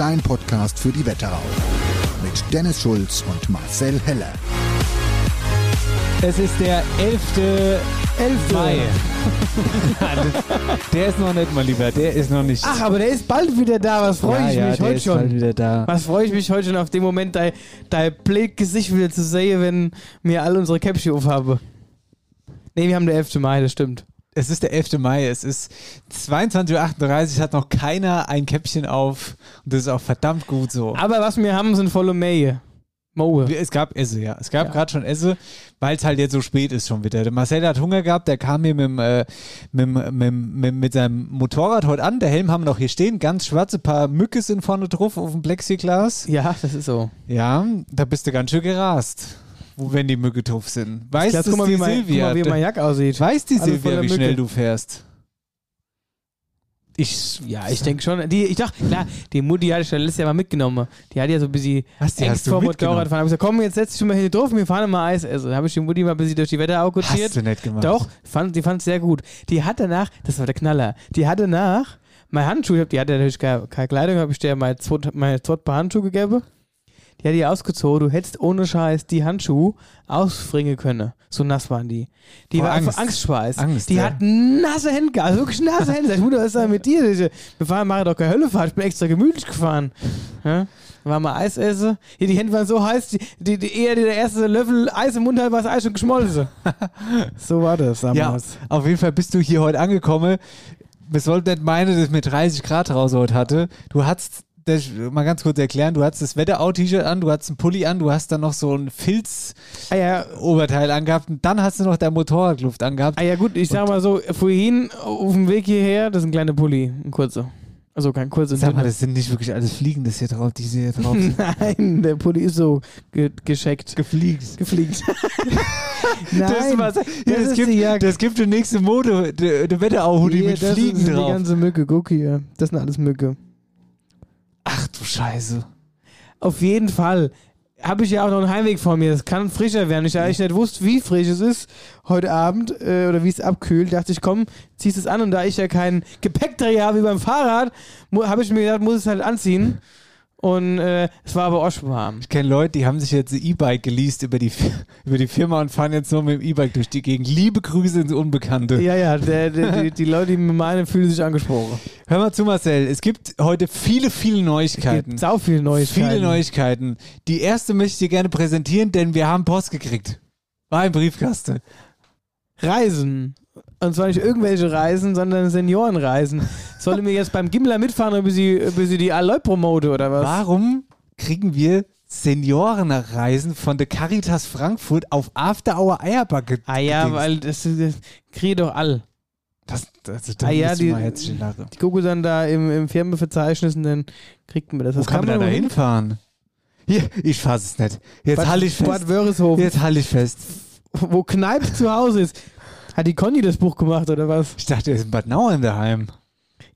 dein Podcast für die Wetterau. Mit Dennis Schulz und Marcel Heller. Es ist der 11. 11. Mai. der ist noch nicht, mein Lieber. Der ist noch nicht. Ach, aber der ist bald wieder da. Was freue ja, ich ja, mich der heute ist schon. Bald wieder da. Was freue ich mich heute schon auf den Moment, dein, dein blöd Gesicht wieder zu sehen, wenn wir alle unsere Käppchen aufhaben. Nee, wir haben der 11. Mai, das stimmt. Es ist der 11. Mai, es ist 22.38 Uhr, hat noch keiner ein Käppchen auf und das ist auch verdammt gut so. Aber was wir haben, sind volle Mähe. Moe. Es gab Esse, ja. Es gab Ja. gerade schon Esse, weil es halt jetzt so spät ist schon wieder. Der Marcel hat Hunger gehabt, der kam hier mit, dem, äh, mit, mit, mit, mit seinem Motorrad heute an. Der Helm haben wir noch hier stehen, ganz schwarze paar Mücke sind vorne drauf auf dem Plexiglas. Ja, das ist so. Ja, da bist du ganz schön gerast, wo wenn die Mücke drauf sind. Weißt du, guck mal, die wie mein, guck Silvia? mal, wie mein Jack aussieht. Weiß die Alles Silvia, wie schnell Mücke. du fährst? Ich, Ja, ich denke schon. Die, ich dachte, klar, die Mutti hatte ich ja letztes Jahr mal mitgenommen. Die hat ja so ein bisschen hast Angst du vor? Motorradfahren. Hab ich gesagt, komm, jetzt setz dich mal hier drauf, wir fahren mal Eis essen. Habe ich die Mutti mal ein bisschen durch die Wetterau kutschiert. Hast du nicht gemacht. Doch, fand, die fand es sehr gut. Die hat danach, das war der Knaller, die hat danach meine Handschuhe, die hatte natürlich keine, keine Kleidung, habe ich dir meine zwei, meine zwei Paar Handschuhe gegeben. Die hat die ausgezogen, du hättest ohne Scheiß die Handschuhe ausfringen können. So nass waren die. Die Vor war Angst. einfach Angstschweiß. Angst, die ja. hat nasse Hände gehabt, also wirklich nasse Hände. Sag ich, Mutter, was ist da mit dir? Wir fahren, machen doch keine Höllefahrt, ich bin extra gemütlich gefahren. Ja? War mal Eis essen. Hier, die Hände waren so heiß, die, die, die, ehe der erste Löffel Eis im Mund hat, war das Eis schon geschmolzen. so war das Ja, damals. auf jeden Fall bist du hier heute angekommen. Wir sollten nicht meinen, dass ich mit 30 Grad raus heute hatte. Du hattest, das mal ganz kurz erklären, du hattest das Wetterau-T-Shirt an, du hattest einen Pulli an, du hast dann noch so ein Filz-Oberteil ja, angehabt und dann hast du noch dein Motorradluft angehabt. ah ja gut, ich sag mal so, vorhin auf dem Weg hierher, das ist ein kleiner Pulli, ein kurzer. Also kein kurzer. Sag mal, das sind nicht wirklich alles Fliegendes hier drauf, die hier drauf sind. Nein, der Pulli ist so ge gescheckt. Gefliegt. Gefliegt. Nein, das, was, das das, gibt, die das gibt die nächste Mode, der, der Wetterau-Hoodie mit das Fliegen ist die drauf. ganze Mücke, guck hier. Das sind alles Mücke. Ach du Scheiße. Auf jeden Fall habe ich ja auch noch einen Heimweg vor mir. Es kann frischer werden. Ich eigentlich nicht wusste, wie frisch es ist heute Abend äh, oder wie es abkühlt. Dachte ich, komm, ziehst es an. Und da ich ja kein Gepäckträger habe wie beim Fahrrad, habe ich mir gedacht, muss es halt anziehen. Und äh, es war aber auch schon warm. Ich kenne Leute, die haben sich jetzt ein E-Bike geleast über die, über die Firma und fahren jetzt nur mit dem E-Bike durch die Gegend. Liebe Grüße ins Unbekannte. Ja, ja, der, der, die, die Leute, die mir meinen, fühlen sich angesprochen. Hör mal zu, Marcel. Es gibt heute viele, viele Neuigkeiten. Sau viele Neuigkeiten. Viele Neuigkeiten. Die erste möchte ich dir gerne präsentieren, denn wir haben Post gekriegt. War im Briefkasten. Reisen. Und zwar nicht irgendwelche Reisen, sondern Seniorenreisen. Sollte mir jetzt beim Gimmler mitfahren, bis sie, bis sie die Alloy promote oder was? Warum kriegen wir Seniorenreisen von der Caritas Frankfurt auf After Hour Eierbacke? Ah ja, weil das, das kriege doch all. Das, das, da Ah ja, die-. Ich gucke dann da im, im Firmenverzeichnis und dann kriegt man das. Wo das kann man da hinfahren? Hier, ich fasse es nicht. Jetzt halte ich fest. Bad Wörishofen, Jetzt halte ich fest. wo Kneipe zu Hause ist. Hat die Conny das Buch gemacht oder was? Ich dachte, er ist in Bad Nauheim daheim.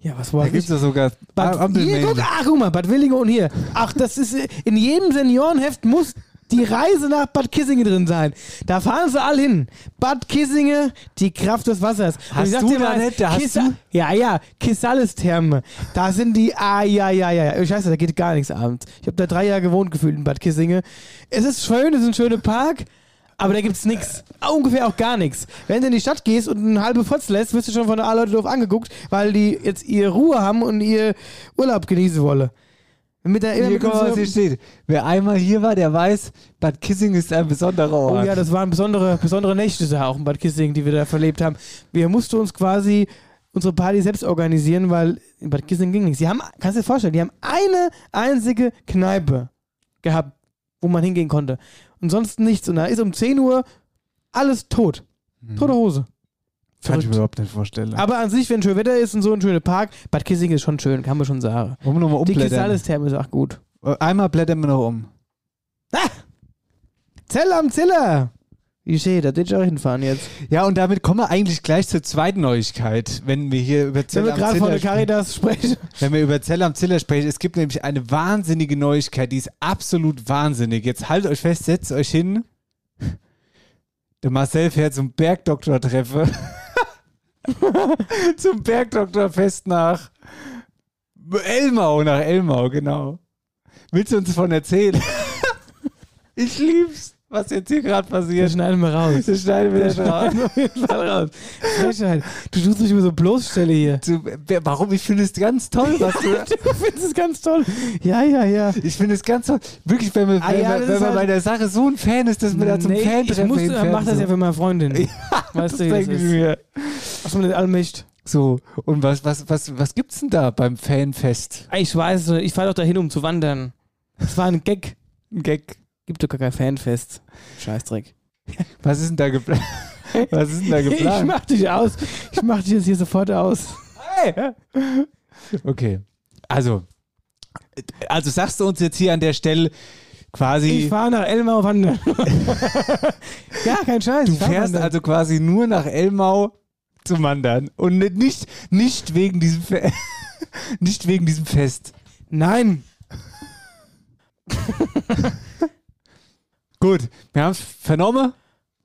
Ja, was Da war gibt es ja sogar Bad, hier, Ampelmännchen. guck, ach, guck mal, Bad Willingen und hier. Ach, das ist äh, in jedem Seniorenheft muss die Reise nach Bad Kissingen drin sein. Da fahren sie alle hin. Bad Kissingen, die Kraft des Wassers. Und Hast du da nicht- da hast du- Ja, ja, Kissalis-Therme. Da sind die, ah, ja, ja, ja. ja. Scheiße, da geht gar nichts abends. Ich habe da drei Jahre gewohnt gefühlt in Bad Kissingen. Es ist schön, es ist ein schöner Park. Aber da gibt's nichts. Ungefähr auch gar nichts. Wenn du in die Stadt gehst und eine halbe Fotz lässt, wirst du schon von der A-Leute doof angeguckt, weil die jetzt ihre Ruhe haben und ihr Urlaub genießen wollen. Mit der, Hier, guck mal, was hier steht. Wer einmal hier war, der weiß, Bad Kissing ist ein besonderer oh Ort. ja, das waren besondere, besondere Nächte da auch in Bad Kissingen, die wir da verlebt haben. Wir mussten uns quasi unsere Party selbst organisieren, weil in Bad Kissingen ging nichts. Die haben, kannst du dir vorstellen, die haben eine einzige Kneipe gehabt, wo man hingehen konnte. Und sonst nichts. Und da ist um 10 Uhr alles tot. Tote Hose. Kann ich mir überhaupt nicht vorstellen. Aber an sich, wenn schön Wetter ist und so ein schöner Park, Bad Kissingen ist schon schön, kann man schon sagen. Wollen wir nochmal Die umblättern? Kisales-Therme ist auch gut. Einmal blättern wir noch um. Zell am Ziller! Wie steht, da will ich auch hinfahren jetzt. Ja, und damit kommen wir eigentlich gleich zur zweiten Neuigkeit, wenn wir hier über Wenn Zell wir am gerade von der Ziller Caritas sprechen. Wenn wir über Zell am Ziller sprechen, es gibt nämlich eine wahnsinnige Neuigkeit, die ist absolut wahnsinnig. Jetzt haltet euch fest, setzt euch hin. Der Marcel fährt zum Bergdoktor-Treffe. zum Bergdoktorfest nach Elmau, nach Elmau, genau. Willst du uns davon erzählen? ich lieb's, was jetzt hier gerade Das passiert. schneiden wir raus. Das schneiden wir Das raus. schneiden wir auf jeden Fall raus. Frechheit. Du tust mich immer so bloßstelle hier. Du, warum? Ich finde es ganz toll, was du. Du findest es ganz toll. Ja, ja, ja. Ich finde es ganz toll. Wirklich, wenn man, Ah wenn ja, das wenn man halt- bei der Sache so ein Fan ist, dass man da zum Nee, Fan ich treffen musste, mach das ja für meine Freundin. weißt das du, das denke ich mir. Was man nicht allmächt. So, und was, was, was, was gibt's denn da beim Fanfest? Ich weiß, ich fahre doch dahin, um zu wandern. Das war ein Gag. Ein Gag. Gibt doch gar kein Fanfest. Scheißdreck. Was ist denn da geplant? Was ist denn da Ich geplant? mach dich aus. Ich mach dich jetzt hier sofort aus. Okay. Also, also sagst du uns jetzt hier an der Stelle quasi, Ich fahre nach Elmau wandern. ja, kein Scheiß. du ich fährst also quasi nur nach Elmau zum Wandern und nicht, nicht wegen diesem Fe nicht wegen diesem Fest. Nein. Gut, wir haben es vernommen.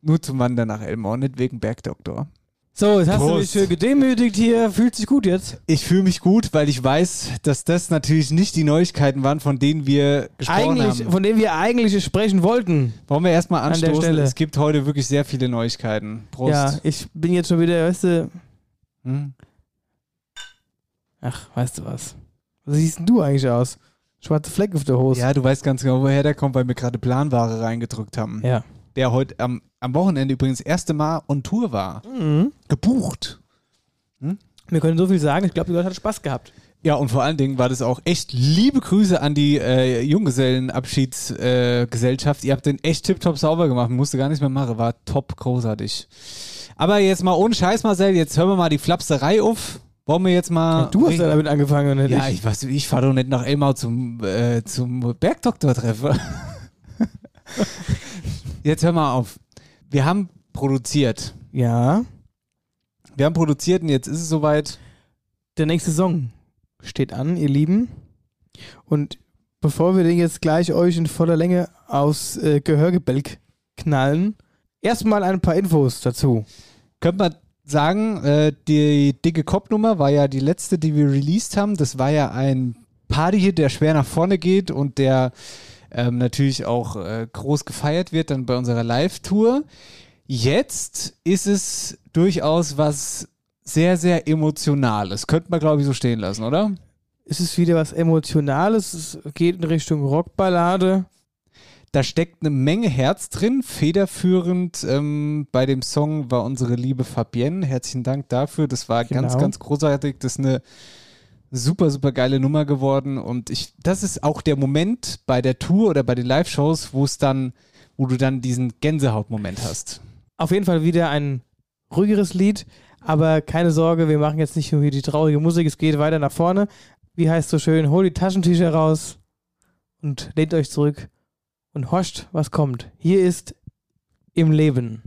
Nur zum Wandern nach Elmau, nicht wegen Bergdoktor. So, jetzt hast du Prost. mich schön gedemütigt hier. Fühlt sich gut jetzt? Ich fühle mich gut, weil ich weiß, dass das natürlich nicht die Neuigkeiten waren, von denen wir gesprochen Eigentlich, haben. von dem wir eigentlich sprechen wollten. Wollen wir erstmal An der anstoßen? Stelle. Es gibt heute wirklich sehr viele Neuigkeiten. Prost. Ja, ich bin jetzt schon wieder, weißt du, Hm? ach, weißt du was? Was siehst denn du eigentlich aus? Schwarze Fleck auf der Hose. ja, du weißt ganz genau, woher der kommt, weil wir gerade Planware reingedrückt haben. Ja. Der heute am, am Wochenende übrigens das erste Mal on Tour war. Mhm. Gebucht. Wir können so viel sagen. Ich glaube, die Leute hatten Spaß gehabt. Ja, und vor allen Dingen war das auch echt liebe Grüße an die äh, Junggesellenabschiedsgesellschaft. Äh. Ihr habt den echt tipptopp sauber gemacht. Musste gar nichts mehr machen. War top großartig. Aber jetzt mal ohne Scheiß, Marcel. Jetzt hören wir mal die Flapserei auf. Wollen wir jetzt mal. du hast ja damit angefangen, nicht Ja, ich. was, ich fahre doch nicht nach Elmau zum, äh, zum Bergdoktor-Treffen. Jetzt hör mal auf. Wir haben produziert. Ja. Wir haben produziert und jetzt ist es soweit. Der nächste Song steht an, ihr Lieben. Und bevor wir den jetzt gleich euch in voller Länge aus äh, Gehörgebälk knallen, erstmal ein paar Infos dazu. Könnte man sagen, äh, die dicke Kopfnummer war ja die letzte, die wir released haben. Das war ja ein Party, der schwer nach vorne geht und der ähm, natürlich auch äh, groß gefeiert wird dann bei unserer Live-Tour. Jetzt ist es durchaus was sehr, sehr Emotionales. Könnte man, glaube ich, so stehen lassen, oder? Es ist wieder was Emotionales, es geht in Richtung Rockballade. Da steckt eine Menge Herz drin. Federführend ähm, bei dem Song war unsere liebe Fabienne. Herzlichen Dank dafür. Das war ganz, Genau. ganz großartig. Das ist eine super, super geile Nummer geworden. Und ich, das ist auch der Moment bei der Tour oder bei den Live-Shows, wo es dann, wo du dann diesen Gänsehautmoment hast. Auf jeden Fall wieder ein ruhigeres Lied, aber keine Sorge, wir machen jetzt nicht nur hier die traurige Musik, es geht weiter nach vorne. Wie heißt so schön, holt die Taschentücher raus und lehnt euch zurück und horcht, was kommt. Hier ist im Leben.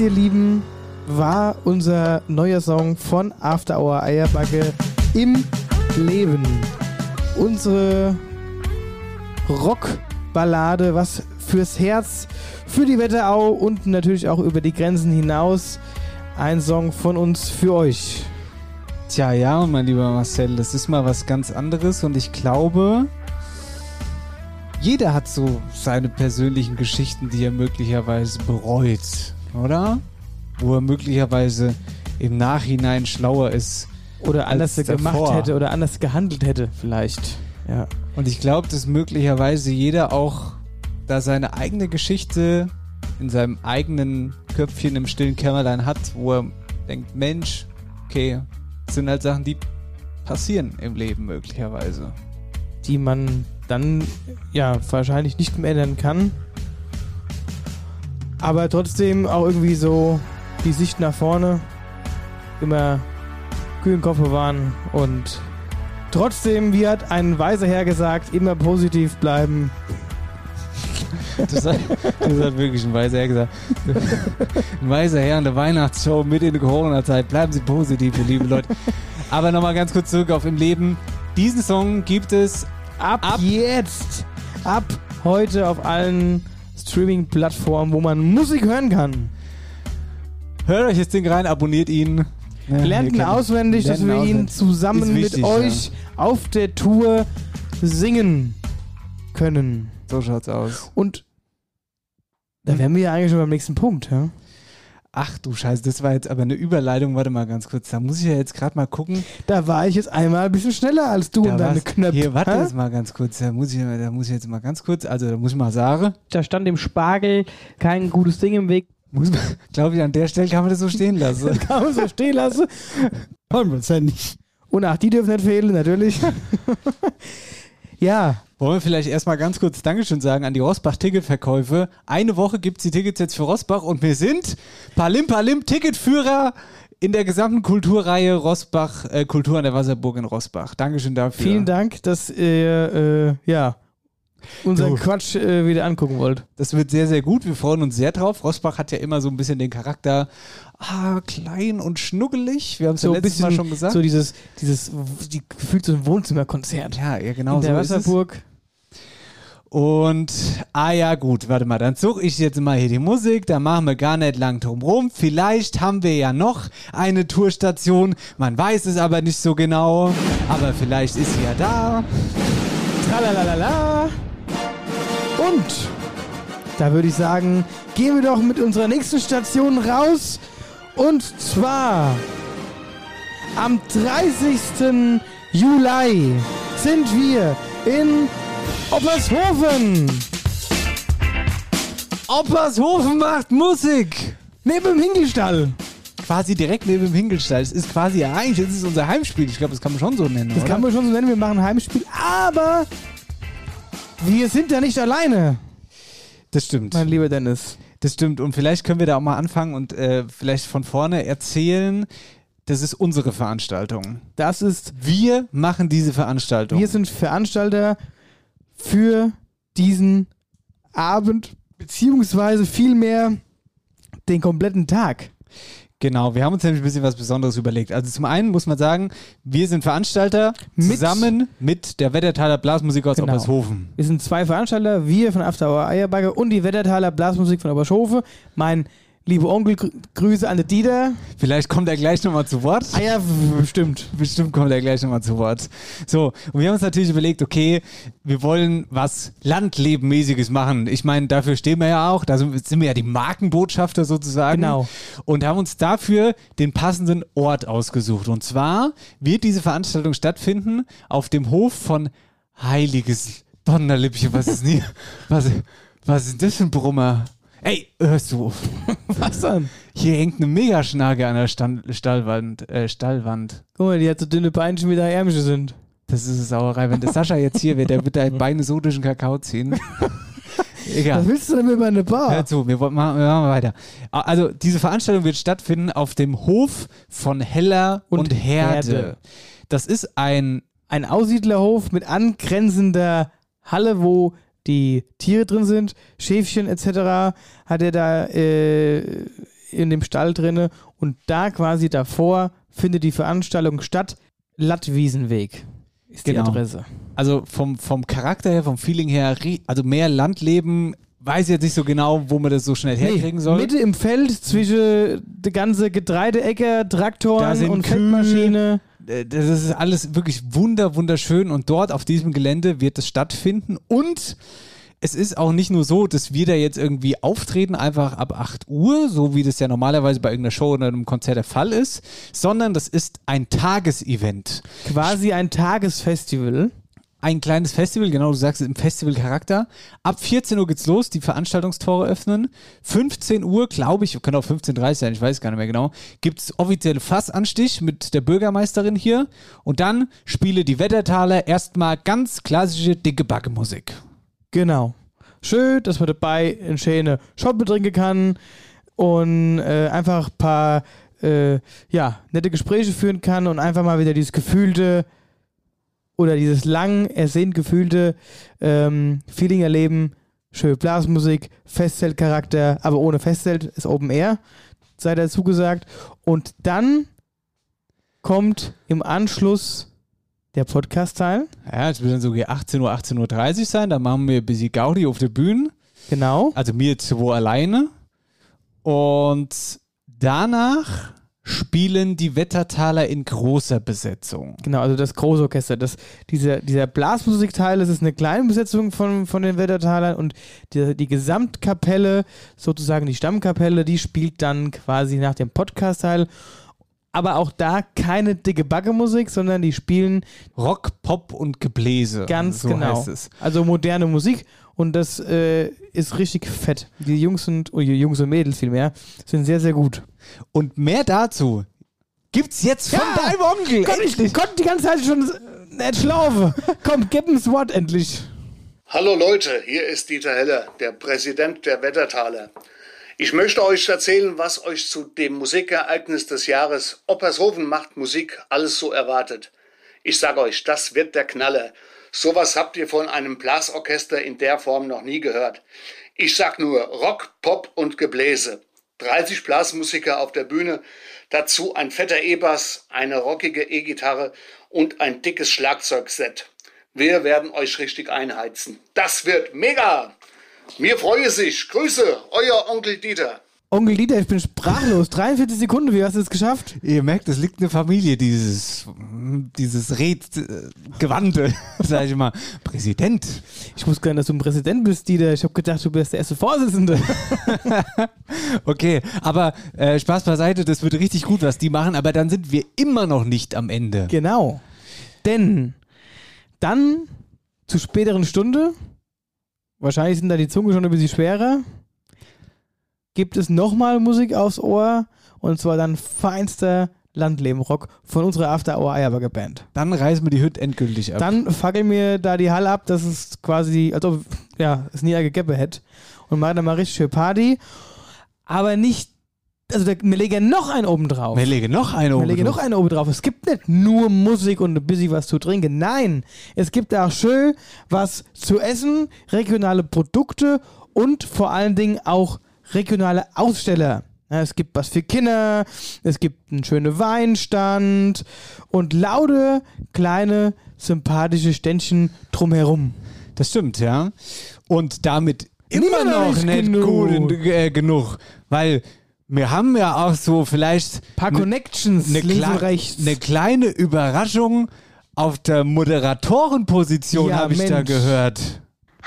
Ihr Lieben, war unser neuer Song von After Hour Eierbacke im Leben. Unsere Rockballade, was fürs Herz, für die Wetterau und natürlich auch über die Grenzen hinaus. Ein Song von uns für euch. Tja, ja, mein lieber Marcel, das ist mal was ganz anderes und ich glaube, jeder hat so seine persönlichen Geschichten, die er möglicherweise bereut, oder? Wo er möglicherweise im Nachhinein schlauer ist. Oder anders gemacht davor. hätte oder anders gehandelt hätte, vielleicht. Ja. Und ich glaube, dass möglicherweise jeder auch da seine eigene Geschichte in seinem eigenen Köpfchen im stillen Kämmerlein hat, wo er denkt, Mensch, okay, das sind halt Sachen, die passieren im Leben möglicherweise. die man dann ja wahrscheinlich nicht mehr ändern kann. Aber trotzdem auch irgendwie so die Sicht nach vorne immer kühlen Kopf bewahren und trotzdem, wie hat ein weiser Herr gesagt, immer positiv bleiben. Das hat, das hat wirklich ein weiser Herr gesagt. Ein weiser Herr in der Weihnachtsshow mit in der Corona-Zeit. Bleiben Sie positiv, ihr liebe Leute. Aber nochmal ganz kurz zurück auf im Leben. Diesen Song gibt es Ab, Ab- jetzt, ab heute auf allen Streaming-Plattformen, wo man Musik hören kann. Hört euch das Ding rein, abonniert ihn. Ja, Lernt ihn auswendig, dass wir ihn ihn auswendig. zusammen wichtig, mit euch auf der Tour singen können. So schaut's aus. Und da wären wir ja eigentlich schon beim nächsten Punkt. Ja? Ach du Scheiße, das war jetzt aber eine Überleitung. Warte mal ganz kurz. Da muss ich ja jetzt gerade mal gucken. Da war ich jetzt einmal ein bisschen schneller als du Da und deine Knöpfe. Hier, warte jetzt mal ganz kurz. Da muss, ich, da muss ich jetzt mal ganz kurz, also da muss ich mal sagen, Da stand dem Spargel kein gutes Ding im Weg. muss man, glaube ich, an der Stelle kann man das so stehen lassen. Kann man so stehen lassen. Hundertprozentig. Und ach, die dürfen nicht fehlen, natürlich. ja, Wollen wir vielleicht erstmal ganz kurz Dankeschön sagen an die Rosbach-Ticketverkäufe. Eine Woche gibt es die Tickets jetzt für Rosbach und wir sind Palim Palim Ticketführer in der gesamten Kulturreihe Rosbach, äh, Kultur an der Wasserburg in Rosbach. Dankeschön dafür. Vielen Dank, dass ihr, äh, ja, unseren Du. Quatsch äh, wieder angucken wollt. Das wird sehr, sehr gut. Wir freuen uns sehr drauf. Rosbach hat ja immer so ein bisschen den Charakter ah, klein und schnuggelig. Wir haben es ja So ein letztes bisschen, Mal schon gesagt. so dieses, dieses, die, gefühlt so ein Wohnzimmerkonzert. ja, ja, genau in der so. Wasserburg. Und, ah ja, gut, warte mal, dann suche ich jetzt mal hier die Musik, da machen wir gar nicht lang drum rum. Vielleicht haben wir ja noch eine Tourstation, man weiß es aber nicht so genau, aber vielleicht ist sie ja da. Tralalala. Und da würde ich sagen, gehen wir doch mit unserer nächsten Station raus. Und zwar am 30. Juli sind wir in Oppershofen. Oppershofen macht Musik! Neben dem Hinkelstall. Quasi direkt neben dem Hinkelstall. Es ist quasi, ja, eigentlich ist es unser Heimspiel. Ich glaube, das kann man schon so nennen, Das oder? kann man schon so nennen, wir machen ein Heimspiel. Aber wir sind ja nicht alleine, das stimmt. mein lieber Dennis. Das stimmt. Und vielleicht können wir da auch mal anfangen und äh, vielleicht von vorne erzählen, das ist unsere Veranstaltung. Das ist Wir machen diese Veranstaltung. Wir sind Veranstalter für diesen Abend, beziehungsweise vielmehr den kompletten Tag. Genau, wir haben uns nämlich ein bisschen was Besonderes überlegt. Also zum einen muss man sagen, wir sind Veranstalter Mit- zusammen mit der Wettertaler Blasmusik aus Genau. Oppershofen. Wir sind zwei Veranstalter, wir von After Hour Eierbagger und die Wettertaler Blasmusik von Oberschofe. Mein lieber Onkel, grü Grüße an den Dieter. Vielleicht kommt er gleich nochmal zu Wort. Ah ja, bestimmt. Bestimmt kommt er gleich nochmal zu Wort. So, und wir haben uns natürlich überlegt, okay, wir wollen was Landlebenmäßiges machen. Ich meine, dafür stehen wir ja auch. Da sind sind wir ja die Markenbotschafter sozusagen. Genau. Und haben uns dafür den passenden Ort ausgesucht. Und zwar wird diese Veranstaltung stattfinden auf dem Hof von Heiliges Donnerlippchen. Was ist nie? Was, was ist das für ein Brummer? Ey, hörst du? Was dann? Hier hängt eine Megaschnage an der Stand, Stallwand, äh, Stallwand. Guck mal, die hat so dünne Beinchen wie da Ärmchen sind. Das ist eine Sauerei. Wenn der Sascha jetzt hier wäre, der wird deine Beine so durch den Kakao ziehen. Egal. Was willst du denn mit meiner Bar? Hör zu, wir, wollen- machen, wir machen weiter. Also, diese Veranstaltung wird stattfinden auf dem Hof von Heller und, Und Herde. Herde. Das ist ein, Ein Aussiedlerhof mit angrenzender Halle, wo die Tiere drin sind, Schäfchen etc. hat er da äh, in dem Stall drinne und da quasi davor findet die Veranstaltung statt. Lattwiesenweg ist Genau. die Adresse. also vom, vom Charakter her, vom Feeling her, also mehr Landleben, weiß ich jetzt nicht so genau, wo man das so schnell herkriegen soll. Mitte im Feld zwischen der ganze Getreideäcker, Traktoren und Kühe. Feldmaschine. Äh, Das ist alles wirklich wunder, wunderschön und dort auf diesem Gelände wird es stattfinden und es ist auch nicht nur so, dass wir da jetzt irgendwie auftreten, einfach ab 8 Uhr, so wie das ja normalerweise bei irgendeiner Show oder einem Konzert der Fall ist, sondern das ist ein Tagesevent. Quasi ein Tagesfestival. Ein kleines Festival, genau, du sagst es im Festivalcharakter. Ab 14 Uhr geht's los, die Veranstaltungstore öffnen. 15 Uhr, glaube ich, könnte auch 15.30 Uhr sein, ich weiß gar nicht mehr genau, gibt's offizielle Fassanstich mit der Bürgermeisterin hier. Und dann spiele die Wettertaler erstmal ganz klassische dicke Backe-Musik. Genau. Schön, dass man dabei in schöne Shoppe trinken kann und äh, einfach ein paar äh, ja, nette Gespräche führen kann und einfach mal wieder dieses gefühlte oder dieses lang ersehnt gefühlte ähm, Feeling erleben. Schöne Blasmusik, Festzeltcharakter, aber ohne Festzelt, ist Open Air, sei dazu gesagt. Und dann kommt im Anschluss der Podcast-Teil. Ja, es wird dann so gegen 18 Uhr, 18.30 Uhr sein, da machen wir ein bisschen Gaudi auf der Bühne. Genau. Also mir zwei alleine. Und danach spielen die Wettertaler in großer Besetzung. Genau, also das Großorchester. Das, dieser, dieser Blasmusikteil, das ist eine kleine Besetzung von, von den Wettertalern und die, die Gesamtkapelle, sozusagen die Stammkapelle, die spielt dann quasi nach dem Podcast-Teil. Aber auch da keine dicke Backe-Musik, sondern die spielen Rock, Pop und Gebläse. ganz so genau. Also moderne Musik und das äh, ist richtig fett. Die Jungs sind, oh, die Jungs und Mädels vielmehr, sind sehr, sehr gut. Und mehr dazu gibt's jetzt von Ja! deinem Onkel. Gott, ich konnte die ganze Zeit schon nicht schlafen. Komm, gib uns Wort endlich. Hallo Leute, hier ist Dieter Heller, der Präsident der Wettertaler. Ich möchte euch erzählen, was euch zu dem Musikereignis des Jahres Oppershofen macht Musik alles so erwartet. Ich sag euch, das wird der Knaller. Sowas habt ihr von einem Blasorchester in der Form noch nie gehört. Ich sag nur Rock, Pop und Gebläse. 30 Blasmusiker auf der Bühne, dazu ein fetter E-Bass, eine rockige E-Gitarre und ein dickes Schlagzeugset. Wir werden euch richtig einheizen. Das wird mega! Mir freue sich. Grüße, euer Onkel Dieter. Onkel Dieter, ich bin sprachlos. 43 Sekunden, wie hast du es geschafft? Ihr merkt, es liegt eine Familie, dieses, dieses Redgewandte, sag ich mal. Präsident. Ich wusste gar nicht, dass du ein Präsident bist, Dieter. Ich habe gedacht, du bist der erste Vorsitzende. Okay, aber äh, Spaß beiseite, das wird richtig gut, was die machen, aber dann sind wir immer noch nicht am Ende. genau. Denn dann zu späteren Stunde, wahrscheinlich sind da die Zunge schon ein bisschen schwerer, gibt es nochmal Musik aufs Ohr und zwar dann feinster Landleben-Rock von unserer After Hour Eierbagger Band. Dann reißen wir die Hütte endgültig ab. Dann fackeln wir da die Halle ab, dass es quasi, als ob ja, es nie gegeben hätte. Und machen dann mal richtig schön Party. Aber nicht, also da, wir legen noch einen oben drauf. wir legen noch eine Wir oben legen drauf. noch einen oben drauf. Es gibt nicht nur Musik und ein bisschen was zu trinken. Nein, es gibt auch schön was zu essen, regionale Produkte und vor allen Dingen auch regionale Aussteller. Es gibt was für Kinder, es gibt einen schönen Weinstand und laute, kleine, sympathische Ständchen drumherum. Das stimmt, ja. Und damit immer, noch nicht, genug. gut äh, genug. Weil wir haben ja auch so vielleicht Ein paar ne- Connections eine, kle- eine kleine Überraschung auf der Moderatorenposition, Ja, habe ich da gehört.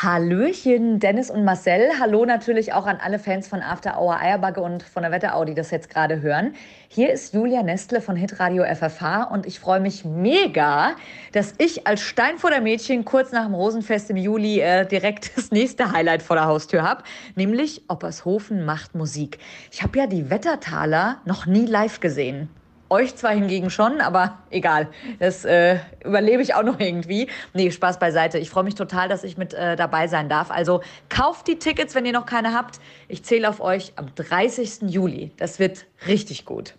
Hallöchen, Dennis und Marcel. Hallo natürlich auch an alle Fans von After Hour Eierbagge und von der Wetterau, die das jetzt gerade hören. Hier ist Julia Nestle von Hitradio FFH und ich freue mich mega, dass ich als Steinfurter Mädchen kurz nach dem Rosenfest im Juli äh, direkt das nächste Highlight vor der Haustür habe, nämlich Oppershofen macht Musik. Ich habe ja die Wettertaler noch nie live gesehen. Euch zwar hingegen schon, aber egal. Das äh, überlebe ich auch noch irgendwie. Nee, Spaß beiseite. Ich freue mich total, dass ich mit äh, dabei sein darf. Also kauft die Tickets, wenn ihr noch keine habt. Ich zähle auf euch am 30. Juli. Das wird richtig gut.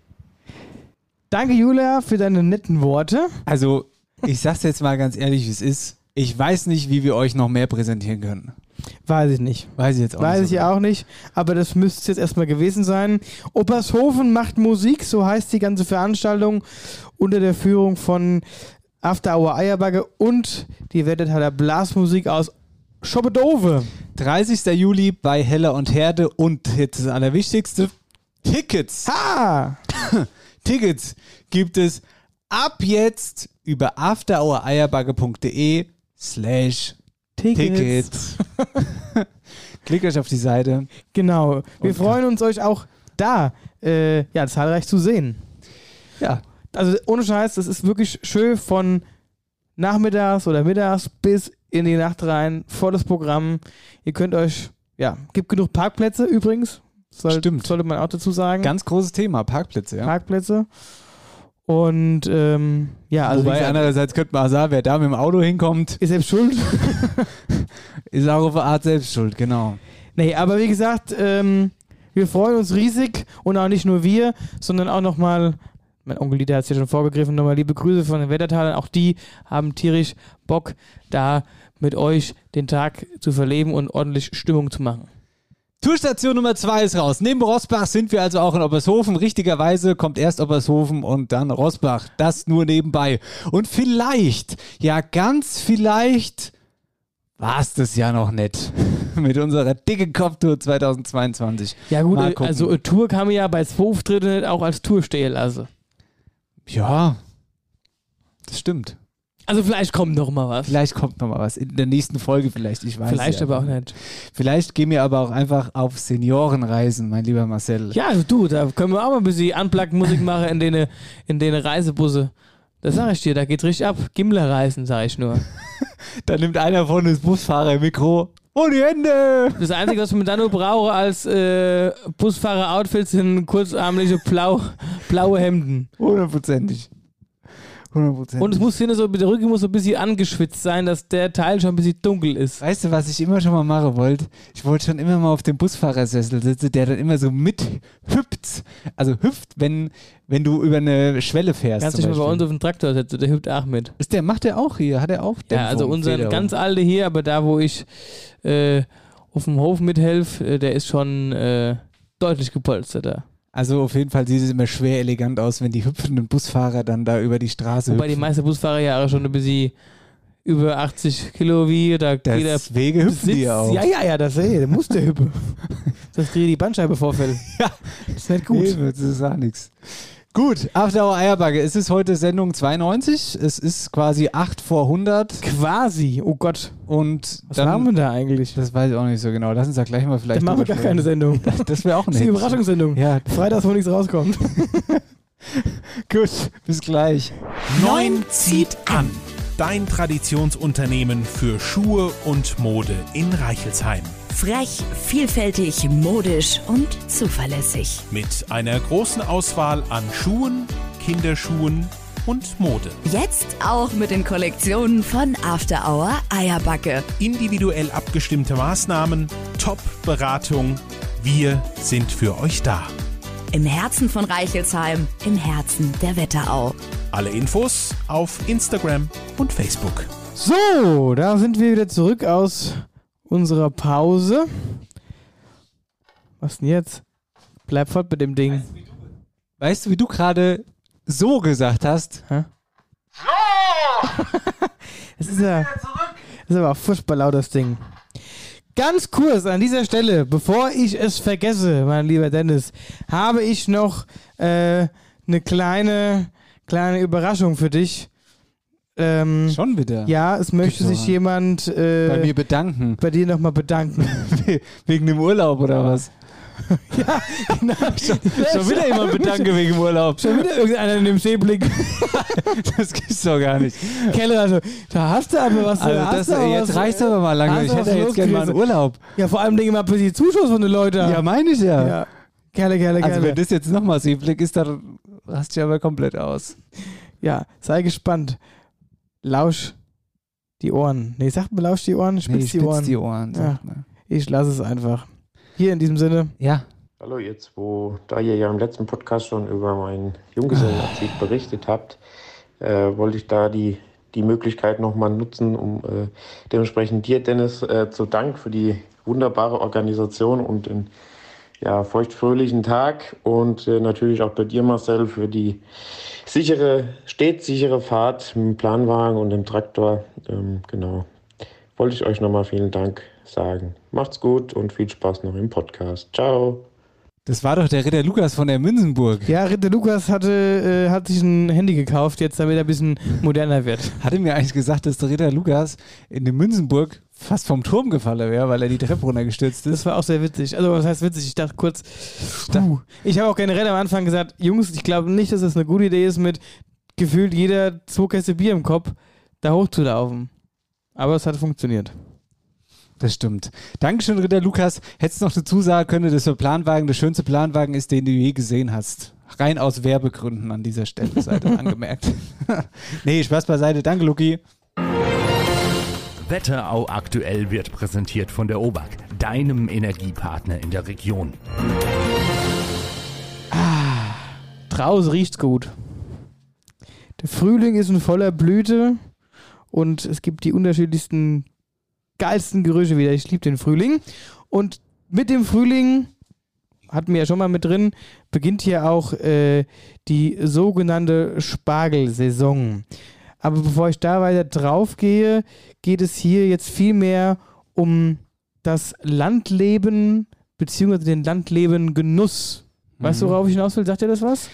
Danke, Julia, für deine netten Worte. Also, ich sag's jetzt mal ganz ehrlich, wie es ist. Ich weiß nicht, wie wir euch noch mehr präsentieren können. Weiß ich nicht. Weiß ich jetzt auch Weiß nicht. ich so genau. auch nicht, aber das müsste es jetzt erstmal gewesen sein. Oppershofen macht Musik, so heißt die ganze Veranstaltung, unter der Führung von After Hour Eierbagge und die Wettertaler Blasmusik aus Schoppedove. 30. Juli bei Heller und Herde und jetzt das Allerwichtigste: Tickets. Ha! Tickets gibt es ab jetzt über afterhoureierbagge.de slash Tickets. Klickt euch auf die Seite. Genau. Wir Und- freuen uns, euch auch da äh, ja, zahlreich zu sehen. Ja, Also ohne Scheiß, das ist wirklich schön von nachmittags oder mittags bis in die Nacht rein. Volles Programm. Ihr könnt euch, ja, gibt genug Parkplätze übrigens. Soll, Stimmt. Sollte man auch dazu sagen. ganz großes Thema, Parkplätze. Ja. Parkplätze. Und ähm, ja, also Wobei gesagt, andererseits könnte man sagen, wer da mit dem Auto hinkommt, ist selbst schuld. ist auch auf eine Art selbst schuld, genau. nee, aber wie gesagt, ähm, wir freuen uns riesig und auch nicht nur wir, sondern auch nochmal, mein Onkel Dieter hat es ja schon vorgegriffen, nochmal liebe Grüße von den Wettertalern. Auch die haben tierisch Bock, da mit euch den Tag zu verleben und ordentlich Stimmung zu machen. Tourstation Nummer 2 ist raus. Neben Rossbach sind wir also auch in Oppershofen. Richtigerweise kommt erst Oppershofen und dann Rossbach. Das nur nebenbei. Und vielleicht, ja ganz vielleicht, war es das ja noch nicht. Mit unserer dicken Kopftour 2022. Ja gut, äh, also eine Tour kann man ja bei zwei Auftritten auch als Tour stehen lassen. Ja, das stimmt. Also vielleicht kommt noch mal was. Vielleicht kommt noch mal was. In der nächsten Folge vielleicht, ich weiß Vielleicht ja aber auch nicht. Vielleicht gehen wir aber auch einfach auf Seniorenreisen, mein lieber Marcel. Ja, also du, da können wir auch mal ein bisschen Unplugged-Musik machen in den, in den Reisebusse. Das sag ich dir, da geht richtig ab. Gimmler-Reisen, sag ich nur. Da nimmt einer von uns Busfahrer Mikro. Oh, die Hände! Das Einzige, was man dann nur brauche als äh, Busfahrer-Outfit, sind kurzarmliche blau, blaue Hemden. Hundertprozentig. 100%. Und es muss hinten so, der Rücken muss so ein bisschen angeschwitzt sein, dass der Teil schon ein bisschen dunkel ist. Weißt du, was ich immer schon mal machen wollte? Ich wollte schon immer mal auf dem Busfahrersessel sitzen, der dann immer so mithüpft. Also hüpft, wenn, wenn du über eine Schwelle fährst. Kannst zum dich mal bei uns auf den Traktor setzen, der hüpft auch mit. Ist der, macht der auch hier? Hat er auch Ja, also Dämpfung, unser ganz alte hier, aber da, wo ich äh, auf dem Hof mithelfe, äh, der ist schon äh, deutlich gepolsterter. Also auf jeden Fall sieht es immer schwer elegant aus, wenn die hüpfenden Busfahrer dann da über die Straße Wobei die hüpfen. meisten Busfahrer ja auch schon ein bisschen über 80 Kilo wie, da Deswegen hüpfen die auch. Ja, ja, ja, das ey, der muss der hüpfen. Das dreht die Bandscheibe vorfällt. Ja. Das ist nicht gut. Nee, das ist auch nichts. Gut, After Eierbacke. Es ist heute Sendung 92. Es ist quasi 8 vor 100. Quasi, oh Gott. Und Was dann, machen wir da eigentlich? Das weiß ich auch nicht so genau. Lass uns da gleich mal vielleicht. Dann machen wir gar keine sprechen. Sendung. Das wäre auch Das ist die Überraschungssendung. Ja, Freitags, wo nichts rauskommt. gut. Bis gleich. Neun zieht an. Dein Traditionsunternehmen für Schuhe und Mode in Reichelsheim. Frech, vielfältig, modisch und zuverlässig. Mit einer großen Auswahl an Schuhen, Kinderschuhen und Mode. Jetzt auch mit den Kollektionen von After Hour Eierbacke. Individuell abgestimmte Maßnahmen, Top-Beratung. Wir sind für euch da. Im Herzen von Reichelsheim, im Herzen der Wetterau. Alle Infos auf Instagram und Facebook. So, da sind wir wieder zurück aus unserer Pause. Was denn jetzt? Bleib fort mit dem Ding. Weißt du, wie du gerade so gesagt hast? Hä? Es ist ja. Das ist aber furchtbar laut, das Ding. Ganz kurz an dieser Stelle, bevor ich es vergesse, mein lieber Dennis, habe ich noch äh, eine kleine, kleine Überraschung für dich. Ähm, Schon wieder. ja, es möchte sich jemand äh, Bei mir bedanken. bei dir nochmal bedanken. Wegen dem Urlaub oder was? genau. Schon wieder jemand bedanken wegen dem Urlaub. Schon wieder irgendeiner in dem Seeblick. Das gibt's doch gar nicht. Keller, also, da hast du aber was. Also das, aber jetzt was, reicht's aber mal lange. Ich hätte was jetzt gerne mal einen? Urlaub. Ja, vor allem Dingen mal ein bisschen Zuschuss von den Leuten. Ja, meine ich ja. ja. Kerle, Kerle, Kerle. Also wenn das jetzt nochmal Seeblick ist, dann rast du aber komplett aus. Ja, sei gespannt. Lausch die Ohren. Nee, sagt mir lausch die Ohren, spitz Nee, die spitz Ohren. die Ohren. Ja. Ich lasse es einfach. Hier in diesem Sinne. Ja. Hallo, jetzt wo da ihr ja im letzten Podcast schon über meinen Junggesellenabschied berichtet habt, äh, wollte ich da die, die Möglichkeit nochmal nutzen, um äh, dementsprechend dir, Dennis, äh, zu Dank für die wunderbare Organisation und den ja, feuchtfröhlichen Tag und äh, natürlich auch bei dir, Marcel, für die sichere, stets sichere Fahrt mit dem Planwagen und dem Traktor. Ähm, genau. Wollte ich euch nochmal vielen Dank sagen. Macht's gut und viel Spaß noch im Podcast. Ciao. Das war doch der Ritter Lukas von der Münzenburg. Ja, Ritter Lukas hatte, äh, hat sich ein Handy gekauft, jetzt damit er ein bisschen moderner wird. Hatte mir eigentlich gesagt, dass der Ritter Lukas in der Münzenburg fast vom Turm gefallen wäre, weil er die Treppe runtergestürzt Das ist. war auch sehr witzig. Also, was heißt witzig? Ich dachte kurz, puh. ich habe auch generell am Anfang gesagt, Jungs, ich glaube nicht, dass das eine gute Idee ist, mit gefühlt jeder zwei Käste Bier im Kopf da hochzulaufen. Aber es hat funktioniert. Das stimmt. Dankeschön, Ritter Lukas. Hättest du noch dazu sagen können, dass der Planwagen der schönste Planwagen ist, den du je gesehen hast. Rein aus Werbegründen an dieser Stelle, seid ihr angemerkt. nee, Spaß beiseite. Danke, Luki. Wetterau aktuell wird präsentiert von der OBAK, deinem Energiepartner in der Region. Draußen riecht's gut. Der Frühling ist in voller Blüte und es gibt die unterschiedlichsten, geilsten Gerüche wieder. Ich liebe den Frühling. Und mit dem Frühling, hatten wir ja schon mal mit drin, beginnt hier auch äh, die sogenannte Spargelsaison. Aber bevor ich da weiter drauf gehe, geht es hier jetzt vielmehr um das Landleben beziehungsweise den Landleben-Genuss. Weißt du, Mhm. worauf ich hinaus will? Sagt dir das was?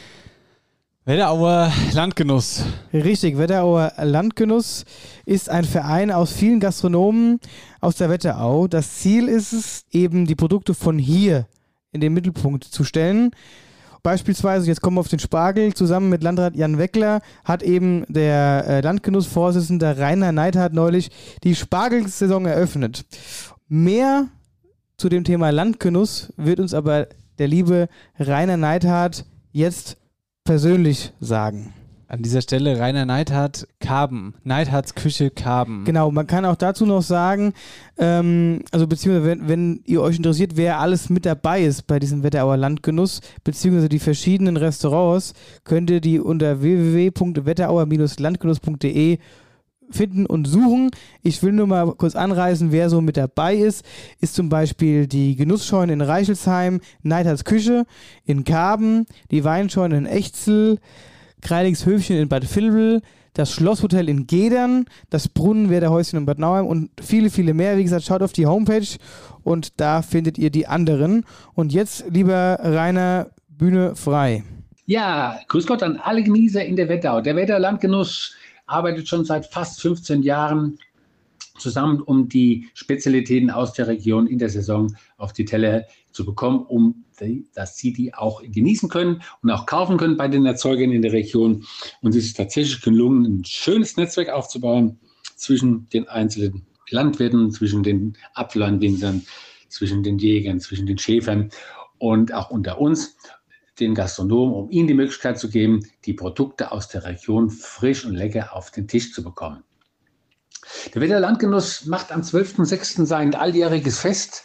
Wetterauer Landgenuss. Richtig, Wetterauer Landgenuss ist ein Verein aus vielen Gastronomen aus der Wetterau. Das Ziel ist es, eben die Produkte von hier in den Mittelpunkt zu stellen. Beispielsweise, jetzt kommen wir auf den Spargel, zusammen mit Landrat Jan Weckler hat eben der äh, Landgenussvorsitzende Rainer Neidhardt neulich die Spargelsaison eröffnet. Mehr zu dem Thema Landgenuss wird uns aber der liebe Rainer Neidhardt jetzt persönlich sagen. An dieser Stelle Rainer Neidhardt, Karben. Neidhardts Küche, Karben. Genau, man kann auch dazu noch sagen, ähm, also beziehungsweise wenn, wenn ihr euch interessiert, wer alles mit dabei ist bei diesem Wetterauer Landgenuss, beziehungsweise die verschiedenen Restaurants, könnt ihr die unter www.wetterauer-landgenuss.de finden und suchen. Ich will nur mal kurz anreißen, wer so mit dabei ist. Ist zum Beispiel die Genussscheune in Reichelsheim, Neidhards Küche in Karben, die Weinscheune in Echzel, Kreilingshöfchen in Bad Vilbel, das Schlosshotel in Gedern, das Brunnenwerderhäuschen in Bad Nauheim und viele, viele mehr. Wie gesagt, schaut auf die Homepage und da findet ihr die anderen. Und jetzt, lieber Rainer, Bühne frei. Ja, grüß Gott an alle Genießer in der Wetterau. Der Wetterlandgenuss arbeitet schon seit fast 15 Jahren zusammen, um die Spezialitäten aus der Region in der Saison auf die Teller zu bekommen, um die, dass sie die auch genießen können und auch kaufen können bei den Erzeugern in der Region. Und es ist tatsächlich gelungen, ein schönes Netzwerk aufzubauen zwischen den einzelnen Landwirten, zwischen den Apfelanwinzern, zwischen den Jägern, zwischen den Schäfern und auch unter uns den Gastronomen, um ihnen die Möglichkeit zu geben, die Produkte aus der Region frisch und lecker auf den Tisch zu bekommen. Der Wetterlandgenuss macht am 12.06. sein alljähriges Fest.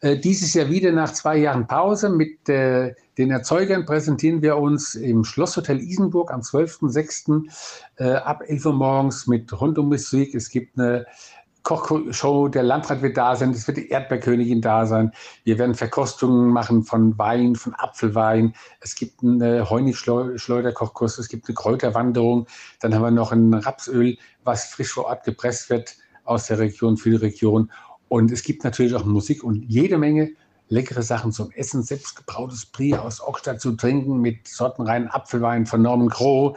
Äh, dieses Jahr wieder nach zwei Jahren Pause. Mit äh, den Erzeugern präsentieren wir uns im Schlosshotel Isenburg am 12.06. Äh, ab 11 Uhr morgens mit Rundummusik. Es gibt eine Kochshow, der Landrat wird da sein, es wird die Erdbeerkönigin da sein. Wir werden Verkostungen machen von Wein, von Apfelwein. Es gibt einen Honigschleuderkochkurs, es gibt eine Kräuterwanderung. Dann haben wir noch ein Rapsöl, was frisch vor Ort gepresst wird aus der Region für die Region. Und es gibt natürlich auch Musik und jede Menge leckere Sachen zum Essen, selbstgebrautes Brie aus Ockstadt zu trinken mit sortenreinen Apfelwein von Norman Groh,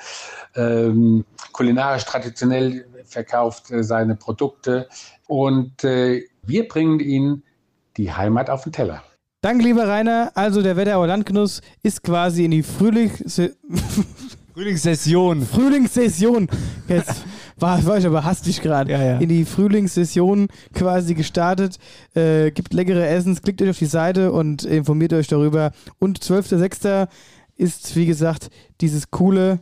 ähm, kulinarisch traditionell verkauft äh, seine Produkte und äh, wir bringen Ihnen die Heimat auf den Teller. Danke, lieber Rainer. Also der Wetterauer Landgenuss ist quasi in die Frühlings Frühlingssession. Frühlingssession. Jetzt war, war ich aber hastig gerade. Ja, ja. In die Frühlingssession quasi gestartet. Äh, gibt leckere Essens, klickt euch auf die Seite und informiert euch darüber. Und 12.06. ist, wie gesagt, dieses coole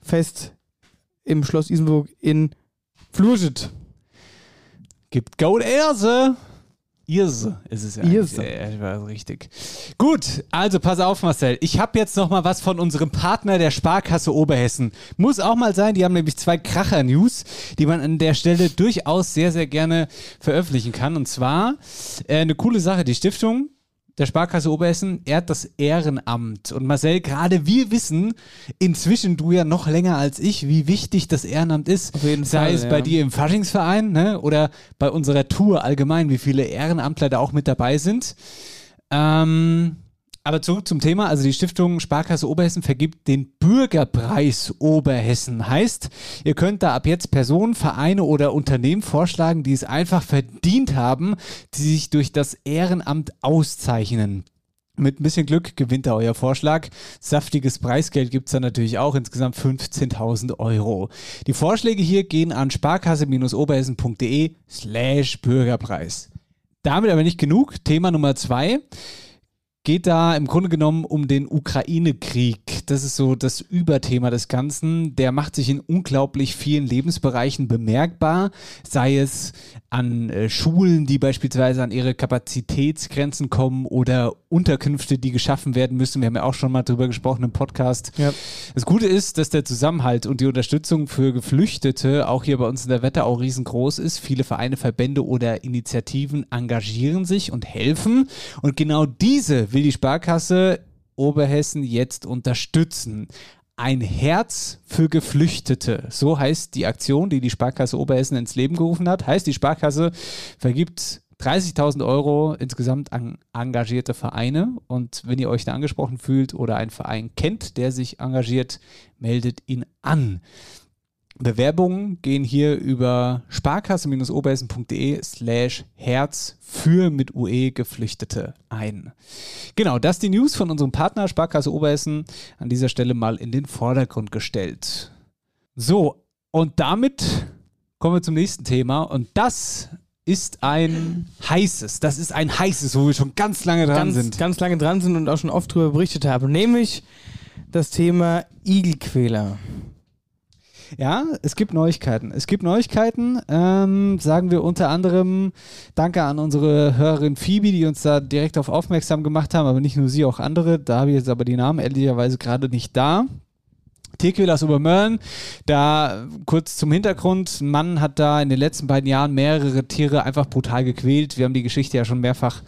Fest im Schloss Isenburg in Flurschit. Gibt Gold Erse. Irse ist es ja. Irse. Ja, ja, war richtig. Gut, also pass auf, Marcel. Ich habe jetzt noch mal was von unserem Partner der Sparkasse Oberhessen. Muss auch mal sein. Die haben nämlich zwei Kracher-News, die man an der Stelle durchaus sehr, sehr gerne veröffentlichen kann. Und zwar äh, eine coole Sache. Die Stiftung der Sparkasse Oberhessen ehrt das Ehrenamt. Und Marcel, gerade wir wissen inzwischen du ja noch länger als ich, wie wichtig das Ehrenamt ist. Auf jeden Sei Fall, es ja. bei dir im Faschingsverein ne, oder bei unserer Tour allgemein, wie viele Ehrenamtler da auch mit dabei sind. Ähm, aber zurück zum Thema. Also die Stiftung Sparkasse Oberhessen vergibt den Bürgerpreis Oberhessen. Heißt, ihr könnt da ab jetzt Personen, Vereine oder Unternehmen vorschlagen, die es einfach verdient haben, die sich durch das Ehrenamt auszeichnen. Mit ein bisschen Glück gewinnt da euer Vorschlag. Saftiges Preisgeld gibt es dann natürlich auch, insgesamt 15.000 Euro. Die Vorschläge hier gehen an sparkasse-oberhessen.de slash Bürgerpreis. Damit aber nicht genug. Thema Nummer zwei geht da im Grunde genommen um den Ukraine-Krieg. Das ist so das Überthema des Ganzen. Der macht sich in unglaublich vielen Lebensbereichen bemerkbar, sei es an äh, Schulen, die beispielsweise an ihre Kapazitätsgrenzen kommen oder Unterkünfte, die geschaffen werden müssen. Wir haben ja auch schon mal drüber gesprochen im Podcast. Ja. Das Gute ist, dass der Zusammenhalt und die Unterstützung für Geflüchtete auch hier bei uns in der Wetterau riesengroß ist. Viele Vereine, Verbände oder Initiativen engagieren sich und helfen. Und genau diese will die Sparkasse Oberhessen jetzt unterstützen. Ein Herz für Geflüchtete. So heißt die Aktion, die die Sparkasse Oberhessen ins Leben gerufen hat. Heißt, die Sparkasse vergibt 30.000 Euro insgesamt an engagierte Vereine. Und wenn ihr euch da angesprochen fühlt oder einen Verein kennt, der sich engagiert, meldet ihn an. Bewerbungen gehen hier über sparkasse-oberhessen.de slash Herz für mit UE Geflüchtete ein. Genau, das ist die News von unserem Partner Sparkasse Oberhessen an dieser Stelle mal in den Vordergrund gestellt. So, und damit kommen wir zum nächsten Thema und das ist ein heißes, das ist ein heißes, wo wir schon ganz lange dran ganz, sind. ganz lange dran sind und auch schon oft darüber berichtet haben, nämlich das Thema Igelquäler. Ja, es gibt Neuigkeiten. Es gibt Neuigkeiten, ähm, sagen wir unter anderem Danke an unsere Hörerin Phoebe, die uns da direkt auf aufmerksam gemacht haben, aber nicht nur sie, auch andere. Da habe ich jetzt aber die Namen ehrlicherweise gerade nicht da. Tierquäler aus Obermörlen, da kurz zum Hintergrund, ein Mann hat da in den letzten beiden Jahren mehrere Tiere einfach brutal gequält. Wir haben die Geschichte ja schon mehrfach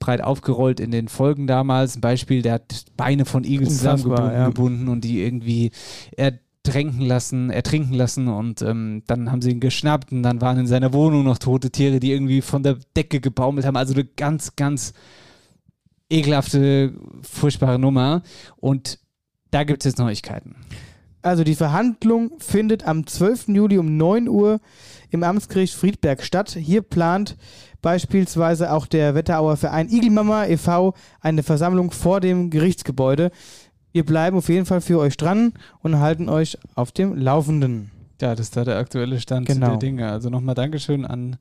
breit aufgerollt in den Folgen damals. Ein Beispiel, der hat Beine von Igel zusammengebunden ja. und die irgendwie ertränken lassen, ertrinken lassen und ähm, dann haben sie ihn geschnappt und dann waren in seiner Wohnung noch tote Tiere, die irgendwie von der Decke gebaumelt haben. Also eine ganz, ganz ekelhafte, furchtbare Nummer. Und da gibt es jetzt Neuigkeiten. Also die Verhandlung findet am 12. Juli um 9 Uhr im Amtsgericht Friedberg statt. Hier plant beispielsweise auch der Wetterauer Verein Igelmama e.V. eine Versammlung vor dem Gerichtsgebäude. Wir bleiben auf jeden Fall für euch dran und halten euch auf dem Laufenden. Ja, das ist da der aktuelle Stand Genau. der Dinge. Also nochmal Dankeschön an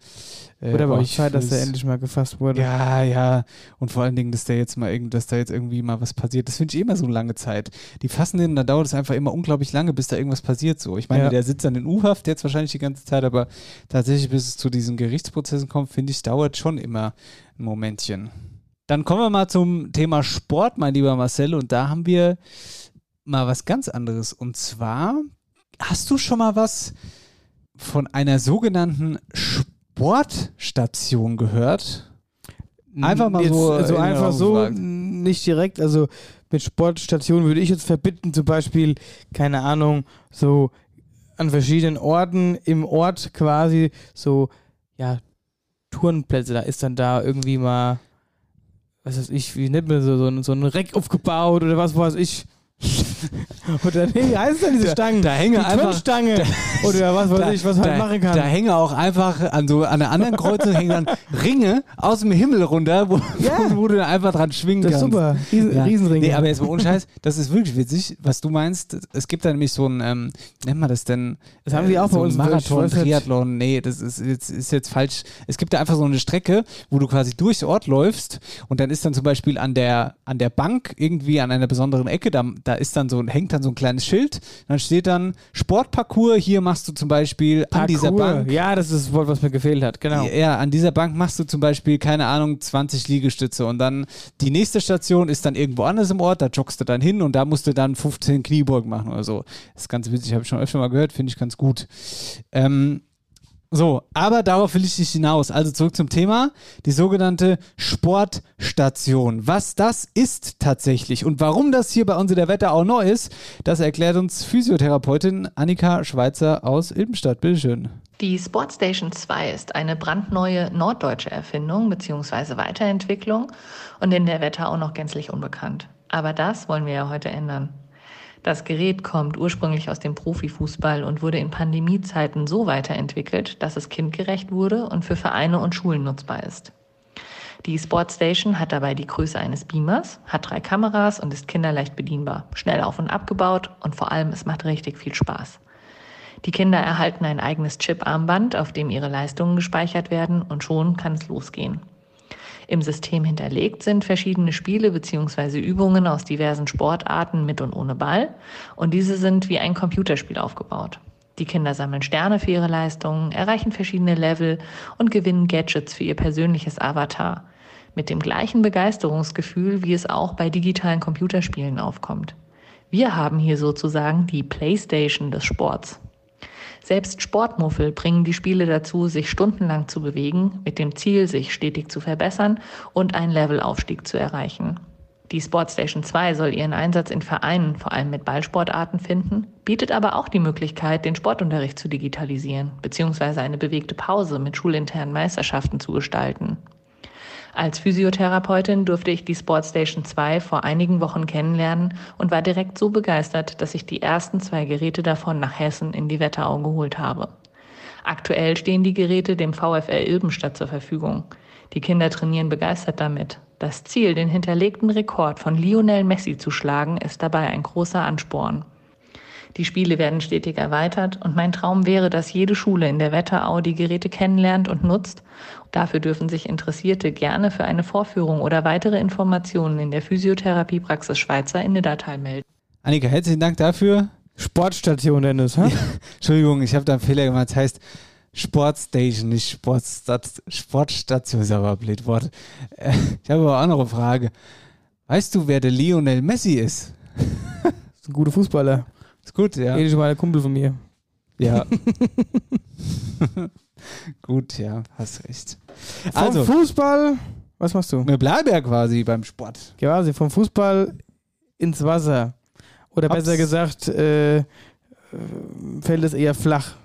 äh, Oder aber auch euch Zeit, dass der fürs- endlich mal gefasst wurde. Ja, ja. Und vor allen Dingen, dass da jetzt mal irgend, dass da jetzt irgendwie mal was passiert. Das finde ich immer so eine lange Zeit. Die fassen den, da dauert es einfach immer unglaublich lange, bis da irgendwas passiert. So, ich meine, Ja. der sitzt dann in U-Haft jetzt wahrscheinlich die ganze Zeit, aber tatsächlich, bis es zu diesen Gerichtsprozessen kommt, finde ich, dauert schon immer ein Momentchen. Dann kommen wir mal zum Thema Sport, mein lieber Marcel, und da haben wir mal was ganz anderes. Und zwar, hast du schon mal was von einer sogenannten Sportstation gehört? Einfach mal Jetzt, so. Also in den einfach so, gefragt. nicht direkt. Also mit Sportstationen würde ich jetzt verbinden, zum Beispiel, keine Ahnung, so an verschiedenen Orten im Ort quasi so, ja, Turnplätze. Da ist dann da irgendwie mal, was weiß ich, wie nennt man so, so, so ein Reck aufgebaut oder was weiß ich. oder nee, wie heißt denn diese Stangen? Da hängen Die einfach. Turnstange. oder was weiß da, ich, was man da, machen kann. Da hängen auch einfach an so an der anderen Kreuzung hängen dann Ringe aus dem Himmel runter, wo, wo du dann einfach dran schwingen Das ist kannst. super. Riesen- Riesenringe. Nee, aber jetzt mal ohne Scheiß, das ist wirklich witzig, was du meinst. Es gibt da nämlich so ein, ähm, nennt man das denn? Das haben wir auch bei so uns ein in Marathon. Triathlon. Nee, das ist jetzt, ist jetzt falsch. Es gibt da einfach so eine Strecke, wo du quasi durchs Ort läufst und dann ist dann zum Beispiel an der, an der Bank irgendwie an einer besonderen Ecke, da, da ist dann so, hängt dann so ein kleines Schild, dann steht dann Sportparcours, hier machst du zum Beispiel an dieser. Bank. Ja, das ist das Wort, was mir gefehlt hat, genau. Ja, an dieser Bank machst du zum Beispiel, keine Ahnung, 20 Liegestütze und dann die nächste Station ist dann irgendwo anders im Ort, da joggst du dann hin und da musst du dann 15 Kniebeugen machen oder so. Das ist ganz witzig, habe ich schon öfter mal gehört, finde ich ganz gut. Ähm, so, aber darauf will ich nicht hinaus. Also zurück zum Thema, die sogenannte Sportstation. Was das ist tatsächlich und warum das hier bei uns in der Wetterau neu ist, das erklärt uns Physiotherapeutin Annika Schweizer aus Ilbenstadt. Bitteschön. Die Sportstation 2 ist eine brandneue norddeutsche Erfindung bzw. Weiterentwicklung und in der Wetterau noch gänzlich unbekannt. Aber das wollen wir ja heute ändern. Das Gerät kommt ursprünglich aus dem Profifußball und wurde in Pandemiezeiten so weiterentwickelt, dass es kindgerecht wurde und für Vereine und Schulen nutzbar ist. Die Sportstation hat dabei die Größe eines Beamers, hat drei Kameras und ist kinderleicht bedienbar, schnell auf und abgebaut und vor allem es macht richtig viel Spaß. Die Kinder erhalten ein eigenes Chip-Armband, auf dem ihre Leistungen gespeichert werden und schon kann es losgehen. Im System hinterlegt sind verschiedene Spiele bzw. Übungen aus diversen Sportarten mit und ohne Ball und diese sind wie ein Computerspiel aufgebaut. Die Kinder sammeln Sterne für ihre Leistungen, erreichen verschiedene Level und gewinnen Gadgets für ihr persönliches Avatar. Mit dem gleichen Begeisterungsgefühl, wie es auch bei digitalen Computerspielen aufkommt. Wir haben hier sozusagen die Playstation des Sports. Selbst Sportmuffel bringen die Spiele dazu, sich stundenlang zu bewegen, mit dem Ziel, sich stetig zu verbessern und einen Levelaufstieg zu erreichen. Die Sportstation 2 soll ihren Einsatz in Vereinen, vor allem mit Ballsportarten, finden, bietet aber auch die Möglichkeit, den Sportunterricht zu digitalisieren, beziehungsweise eine bewegte Pause mit schulinternen Meisterschaften zu gestalten. Als Physiotherapeutin durfte ich die Sportstation 2 vor einigen Wochen kennenlernen und war direkt so begeistert, dass ich die ersten zwei Geräte davon nach Hessen in die Wetterau geholt habe. Aktuell stehen die Geräte dem VfL Ilbenstadt zur Verfügung. Die Kinder trainieren begeistert damit. Das Ziel, den hinterlegten Rekord von Lionel Messi zu schlagen, ist dabei ein großer Ansporn. Die Spiele werden stetig erweitert und mein Traum wäre, dass jede Schule in der Wetterau die Geräte kennenlernt und nutzt. Dafür dürfen sich Interessierte gerne für eine Vorführung oder weitere Informationen in der Physiotherapiepraxis Schweizer in Niddertal melden. Annika, herzlichen Dank dafür. Sportstation, Dennis, hä? Entschuldigung, ich habe da einen Fehler gemacht. Das heißt Sportstation, nicht Sportstat Sportstation, ist aber ein blöd Wort. Äh, Ich habe aber auch noch eine Frage. Weißt du, wer der Lionel Messi ist? ist ein guter Fußballer. Ist gut, ja. Ähnlich mal der Kumpel von mir. Ja. gut, ja, hast recht. Vom Also, Fußball, was machst du? wir bleiben ja quasi beim Sport. Quasi vom Fußball ins Wasser. Oder Ups. besser gesagt, äh, äh, fällt es eher flach.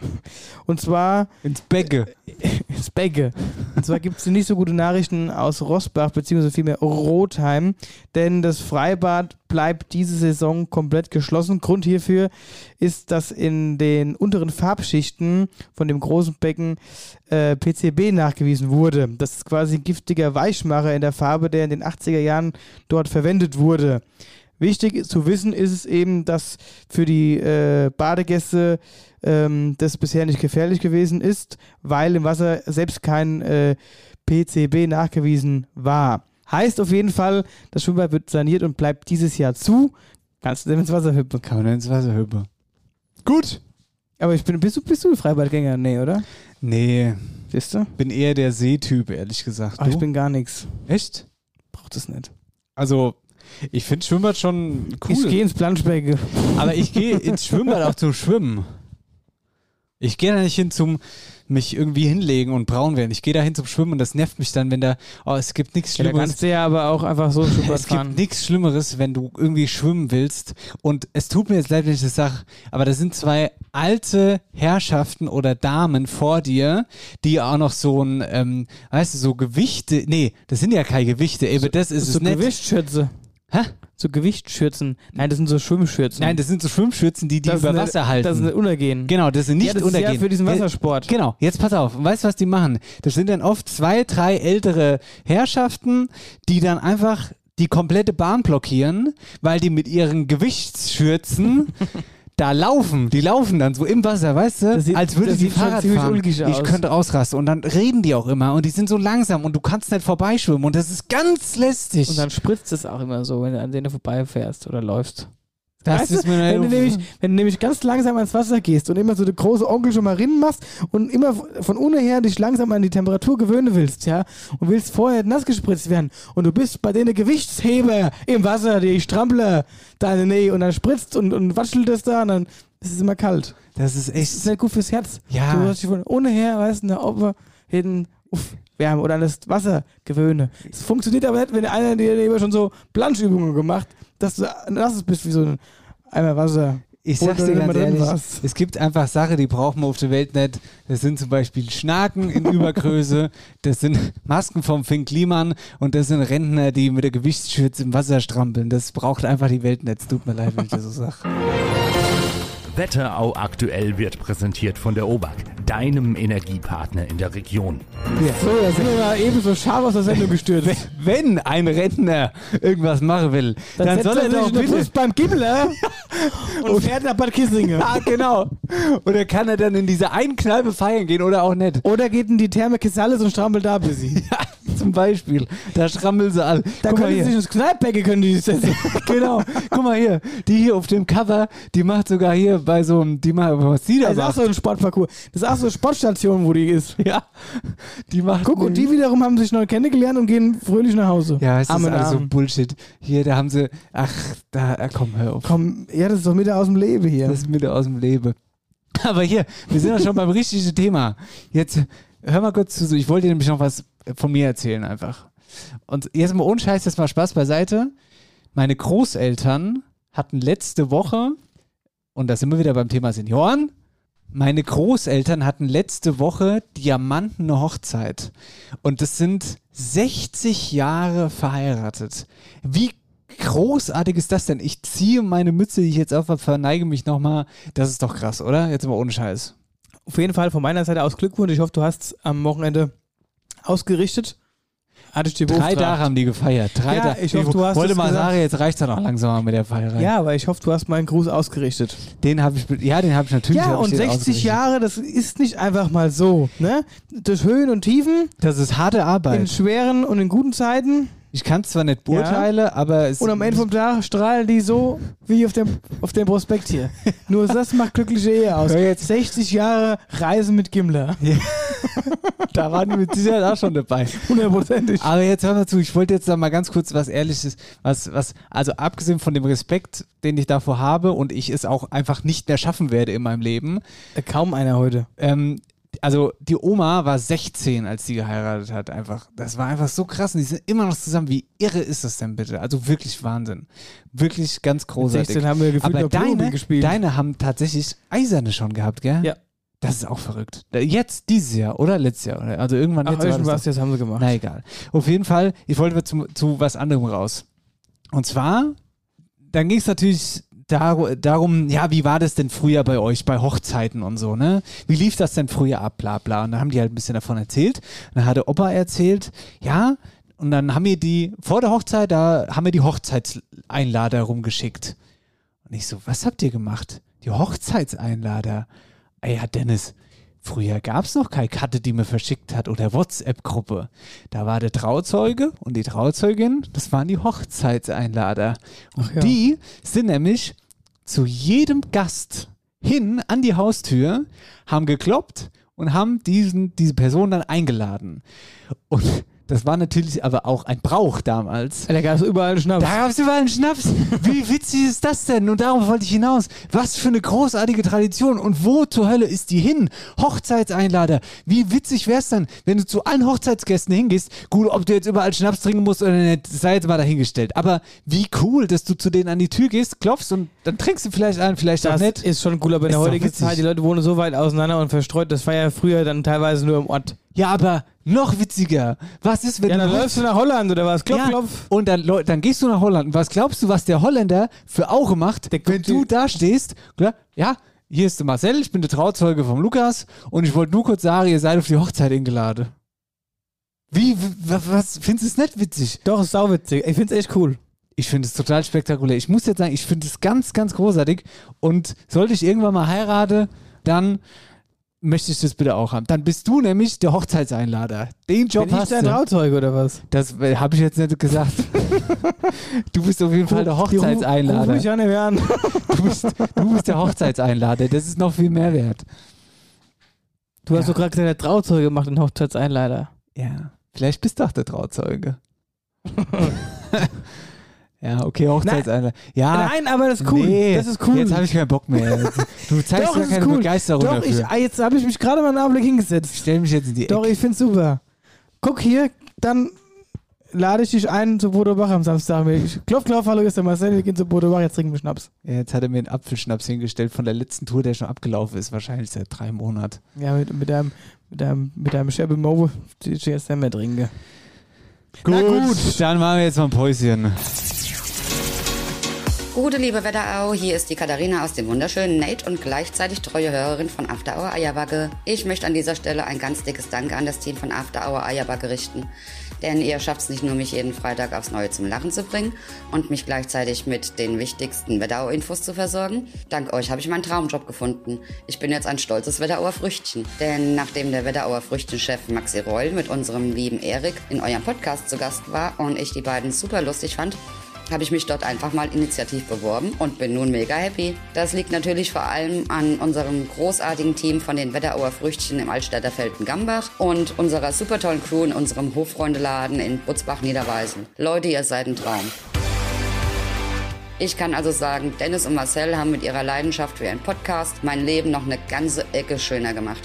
Und zwar ins Becke. Becke. Und zwar gibt es nicht so gute Nachrichten aus Rossbach, beziehungsweise vielmehr Rotheim, denn das Freibad bleibt diese Saison komplett geschlossen. Grund hierfür ist, dass in den unteren Farbschichten von dem großen Becken äh, PCB nachgewiesen wurde. Das ist quasi ein giftiger Weichmacher in der Farbe, der in den 80er Jahren dort verwendet wurde. Wichtig zu wissen ist es eben, dass für die äh, Badegäste ähm, das bisher nicht gefährlich gewesen ist, weil im Wasser selbst kein äh, PCB nachgewiesen war. Heißt auf jeden Fall, das Schwimmbad wird saniert und bleibt dieses Jahr zu. Kannst du denn ins Wasser hüpfen? Kann man ins Wasser hüpfen. Gut. Aber ich bin, bist du, bist du ein Freibadgänger? Nee, oder? Nee. Siehst du? Bin eher der Seetyp, ehrlich gesagt. Ach, ich bin gar nichts. Echt? Braucht es nicht. Also, ich finde Schwimmbad schon cool. Ich gehe ins Planschbecken. Aber ich gehe ins Schwimmbad auch zum Schwimmen. Ich gehe da nicht hin zum mich irgendwie hinlegen und braun werden. Ich gehe da hin zum Schwimmen und das nervt mich dann, wenn da, oh, es gibt nichts Ja, da Schlimmeres. kannst du ja aber auch einfach so Schwimmbad es gibt fahren. nichts Schlimmeres, wenn du irgendwie schwimmen willst. Und es tut mir jetzt leid, wenn ich das sage, aber da sind zwei alte Herrschaften oder Damen vor dir, die auch noch so ein, ähm, weißt du, so Gewichte, nee, das sind ja keine Gewichte, eben das ist so es nicht. Gewichtsschürze. Hä? So Gewichtsschürzen. Nein, das sind so Schwimmschürzen. Nein, das sind so Schwimmschürzen, die die Das über nicht- Wasser halten. Das ist nicht untergehen. Genau, das sind nicht ja, das untergehen. Ist ja für diesen Wassersport. Genau, jetzt pass auf. Weißt du, was die machen? Das sind dann oft zwei, drei ältere Herrschaften, die dann einfach die komplette Bahn blockieren, weil die mit ihren Gewichtsschürzen da laufen. Die laufen dann so im Wasser, weißt du? Sieht- als würde die Fahrrad fahren. Ich aus. könnte ausrasten. Und dann reden die auch immer und die sind so langsam und du kannst nicht vorbeischwimmen und das ist ganz lästig. Und dann spritzt es auch immer so, wenn du an denen vorbeifährst oder läufst. Das weißt ist mir wenn, du eine- nämlich, wenn du nämlich ganz langsam ans Wasser gehst und immer so der große Onkel schon mal rinnen machst und immer von ohne her dich langsam an die Temperatur gewöhnen willst, ja, und willst vorher nass gespritzt werden und du bist bei denen Gewichtsheber im Wasser, die Strampler da in der Nähe und dann spritzt und, und watschelt das da und dann ist es immer kalt. Das ist echt. Das ist nicht gut fürs Herz. Ja. Du hast dich von ohne her, weißt du, nach oben, hinten, uff, Wärme oder an das Wasser gewöhne. Es funktioniert aber nicht, wenn einer dir schon so Planschübungen gemacht, dass du nass bist wie so ein Eimer Wasser. Ich sag's dir immer ganz ehrlich, warst. es gibt einfach Sachen, die brauchen wir auf der Welt nicht. Das sind zum Beispiel Schnaken in Übergröße, das sind Masken vom Finn Kliman und das sind Rentner, die mit der Gewichtsschürze im Wasser strampeln. Das braucht einfach die Welt nicht. Es tut mir leid, wenn ich das so sage. Wetterau aktuell wird präsentiert von der OBAK, deinem Energiepartner in der Region. So, da sind wir mal eben so scharf aus der Sendung gestürzt. Wenn ein Rentner irgendwas machen will, dann, setzt soll er sich doch bitte. Beim Gibbler und fährt nach Bad Kissingen. Ja, genau. Oder kann er dann in diese einen Kneipe feiern gehen oder auch nicht? Oder geht in die Therme Kisalis und strampelt da bis sie. Ja, zum Beispiel. Da strammeln sie all. Da Guck können sie sich ins Kneippecke können die setzen. genau. Guck mal hier, die hier auf dem Cover, die macht sogar hier bei so einem, die macht, was die da Das ist auch so ein Sportparcours. Das ist auch so eine Sportstation, wo die ist. Ja, die macht. Guck, und die wiederum haben sich neu kennengelernt und gehen fröhlich nach Hause. Ja, es ist Arm in alles so Arm. Bullshit. Hier, da haben sie, ach, da, äh, komm, hör auf. Komm, ja, das ist doch wieder aus dem Leben hier. Das ist wieder aus dem Leben. Aber hier, wir sind ja schon beim richtigen Thema. Jetzt, hör mal kurz zu, ich wollte dir nämlich noch was von mir erzählen einfach. Und jetzt mal ohne Scheiß, das mal Spaß beiseite. Meine Großeltern hatten letzte Woche, und da sind wir wieder beim Thema Senioren, meine Großeltern hatten letzte Woche diamantene Hochzeit. Und das sind 60 Jahre verheiratet. Wie großartig ist das denn? Ich ziehe meine Mütze, die ich jetzt auf habe, verneige mich nochmal. Das ist doch krass, oder? Jetzt mal ohne Scheiß. Auf jeden Fall von meiner Seite aus Glückwunsch. Ich hoffe, du hast am Wochenende ausgerichtet. Hatte ich dir Drei. Tage haben die gefeiert. Drei Ja, Tage. ich hoffe, du hast wollte mal gesagt. sagen, jetzt reicht es dann auch langsam mit der Feierei. Ja, aber ich hoffe, du hast meinen Gruß ausgerichtet. Den habe ich, ja, den habe ich natürlich. ja, und den 60 ausgerichtet. Jahre, das ist nicht einfach mal so. Ne? Durch Höhen und Tiefen, Das ist harte in Arbeit. schweren und in guten Zeiten. Ich kann es zwar nicht beurteilen, aber es Und am Ende vom Tag strahlen die so wie auf dem, auf dem Prospekt hier. Nur das macht glückliche Ehe aus. Hör jetzt. 60 Jahre Reise mit Gimler. da waren die mit Sicherheit auch schon dabei. Hundertprozentig. Aber jetzt hör mal zu, ich wollte jetzt da mal ganz kurz was Ehrliches, was, was, also abgesehen von dem Respekt, den ich davor habe und ich es auch einfach nicht mehr schaffen werde in meinem Leben. Kaum einer heute. Ähm, also die Oma war 16, als sie geheiratet hat. Einfach, das war einfach so krass. Und die sind immer noch zusammen. Wie irre ist das denn bitte? Also wirklich Wahnsinn. Wirklich ganz großartig. 16 haben wir gefühlt Aber deine, gespielt. deine haben tatsächlich Eiserne schon gehabt, gell? Ja. Das ist auch verrückt. Jetzt, dieses Jahr oder letztes Jahr? oder? Also irgendwann Ach, jetzt. war das jetzt haben sie gemacht. Na egal. Auf jeden Fall, ich wollte zu, zu was anderem raus. Und zwar, dann ging es natürlich dar darum, ja, wie war das denn früher bei euch, bei Hochzeiten und so, ne? Wie lief das denn früher ab, bla bla. Und dann haben die halt ein bisschen davon erzählt. Und dann hatte Opa erzählt, ja, und dann haben wir die, vor der Hochzeit, da haben wir die Hochzeitseinlader rumgeschickt. Und ich so, was habt ihr gemacht? Die Hochzeitseinlader. Ey, ja, Dennis, früher gab es noch keine Karte, die mir verschickt hat oder WhatsApp-Gruppe. Da war der Trauzeuge und die Trauzeugin, das waren die Hochzeitseinlader. Und ja. die sind nämlich zu jedem Gast hin an die Haustür, haben gekloppt und haben diesen, diese Person dann eingeladen. Und das war natürlich aber auch ein Brauch damals. Da gab es überall einen Schnaps. Da gab es überall einen Schnaps. Wie witzig ist das denn? Und darauf wollte ich hinaus. Was für eine großartige Tradition. Und wo zur Hölle ist die hin? Hochzeitseinlader. Wie witzig wär's dann, wenn du zu allen Hochzeitsgästen hingehst? Gut, ob du jetzt überall Schnaps trinken musst oder nicht, sei jetzt mal dahingestellt. Aber wie cool, dass du zu denen an die Tür gehst, klopfst und dann trinkst du vielleicht einen, vielleicht auch Das nicht. ist schon cool, aber in der heutigen. Zeit, die Leute wohnen so weit auseinander und verstreut, das war ja früher dann teilweise nur im Ort. Ja, aber noch witziger. Was ist, wenn Ja, du dann läufst du nach Holland oder was? Klopf, ja, klopf. Und dann, dann gehst du nach Holland. Und was glaubst du, was der Holländer für Auge macht, wenn du da stehst? Ja, hier ist der Marcel, ich bin der Trauzeuge vom Lukas und ich wollte nur kurz sagen, ihr seid auf die Hochzeit eingeladen. Wie, was, findest du es nicht witzig? Doch, ist sauwitzig. Ich finde es echt cool. Ich finde es total spektakulär. Ich muss jetzt sagen, ich finde es ganz, ganz großartig. Und sollte ich irgendwann mal heiraten, dann möchte ich das bitte auch haben. Dann bist du nämlich der Hochzeitseinlader. Den Job Bin ich hast dein du. Trauzeuge oder was? Das äh, habe ich jetzt nicht gesagt. du bist auf jeden Fall der Hochzeitseinlader. Ruf mich ja an. Du bist, du bist der Hochzeitseinlader. Das ist noch viel mehr wert. Du hast doch gerade gesagt, der Trauzeuge macht den Hochzeitseinlader. Ja, vielleicht bist du auch der Trauzeuge. ja, okay, Hochzeitseinlader. Ja, Nein, aber das ist cool. Nee, das ist cool. Jetzt habe ich keinen Bock mehr. Du zeigst Doch, ist keine cool. Begeisterung Doch, dafür. ich, jetzt habe ich mich gerade mal einen Augenblick hingesetzt. Stell mich jetzt in die Doch, Ecke. ich finde super. Guck hier, dann lade ich dich ein zu Bodo Bach am Samstag. Ich, klopf, klopf, hallo, ist der Marcel, wir gehen zu Bodo Bach, jetzt trinken wir Schnaps. Ja, jetzt hat er mir einen Apfelschnaps hingestellt von der letzten Tour, der schon abgelaufen ist, wahrscheinlich seit drei Monaten. Ja, mit, mit einem, mit einem, mit einem Sherby Moe, die ich jetzt nicht mehr trinke. Gut, gut. dann machen wir jetzt mal ein Päuschen. Gute liebe Wetterau, hier ist die Katharina aus dem wunderschönen Nate und gleichzeitig treue Hörerin von After Hour Eierbacke. Ich möchte an dieser Stelle ein ganz dickes Danke an das Team von After Hour Eierbacke richten. Denn ihr schafft es nicht nur, mich jeden Freitag aufs Neue zum Lachen zu bringen und mich gleichzeitig mit den wichtigsten Wetterau-Infos zu versorgen. Dank euch habe ich meinen Traumjob gefunden. Ich bin jetzt ein stolzes Wetterauer Früchtchen. Denn nachdem der Wetterauer Früchtchenchef Maxi Reul mit unserem lieben Erik in eurem Podcast zu Gast war und ich die beiden super lustig fand, habe ich mich dort einfach mal initiativ beworben und bin nun mega happy. Das liegt natürlich vor allem an unserem großartigen Team von den Wetterauer Früchtchen im Altstädter Felden-Gambach und unserer super tollen Crew in unserem Hofreundeladen in Butzbach-Niederweisen. Leute, ihr seid ein Traum. Ich kann also sagen, Dennis und Marcel haben mit ihrer Leidenschaft für ihren Podcast mein Leben noch eine ganze Ecke schöner gemacht.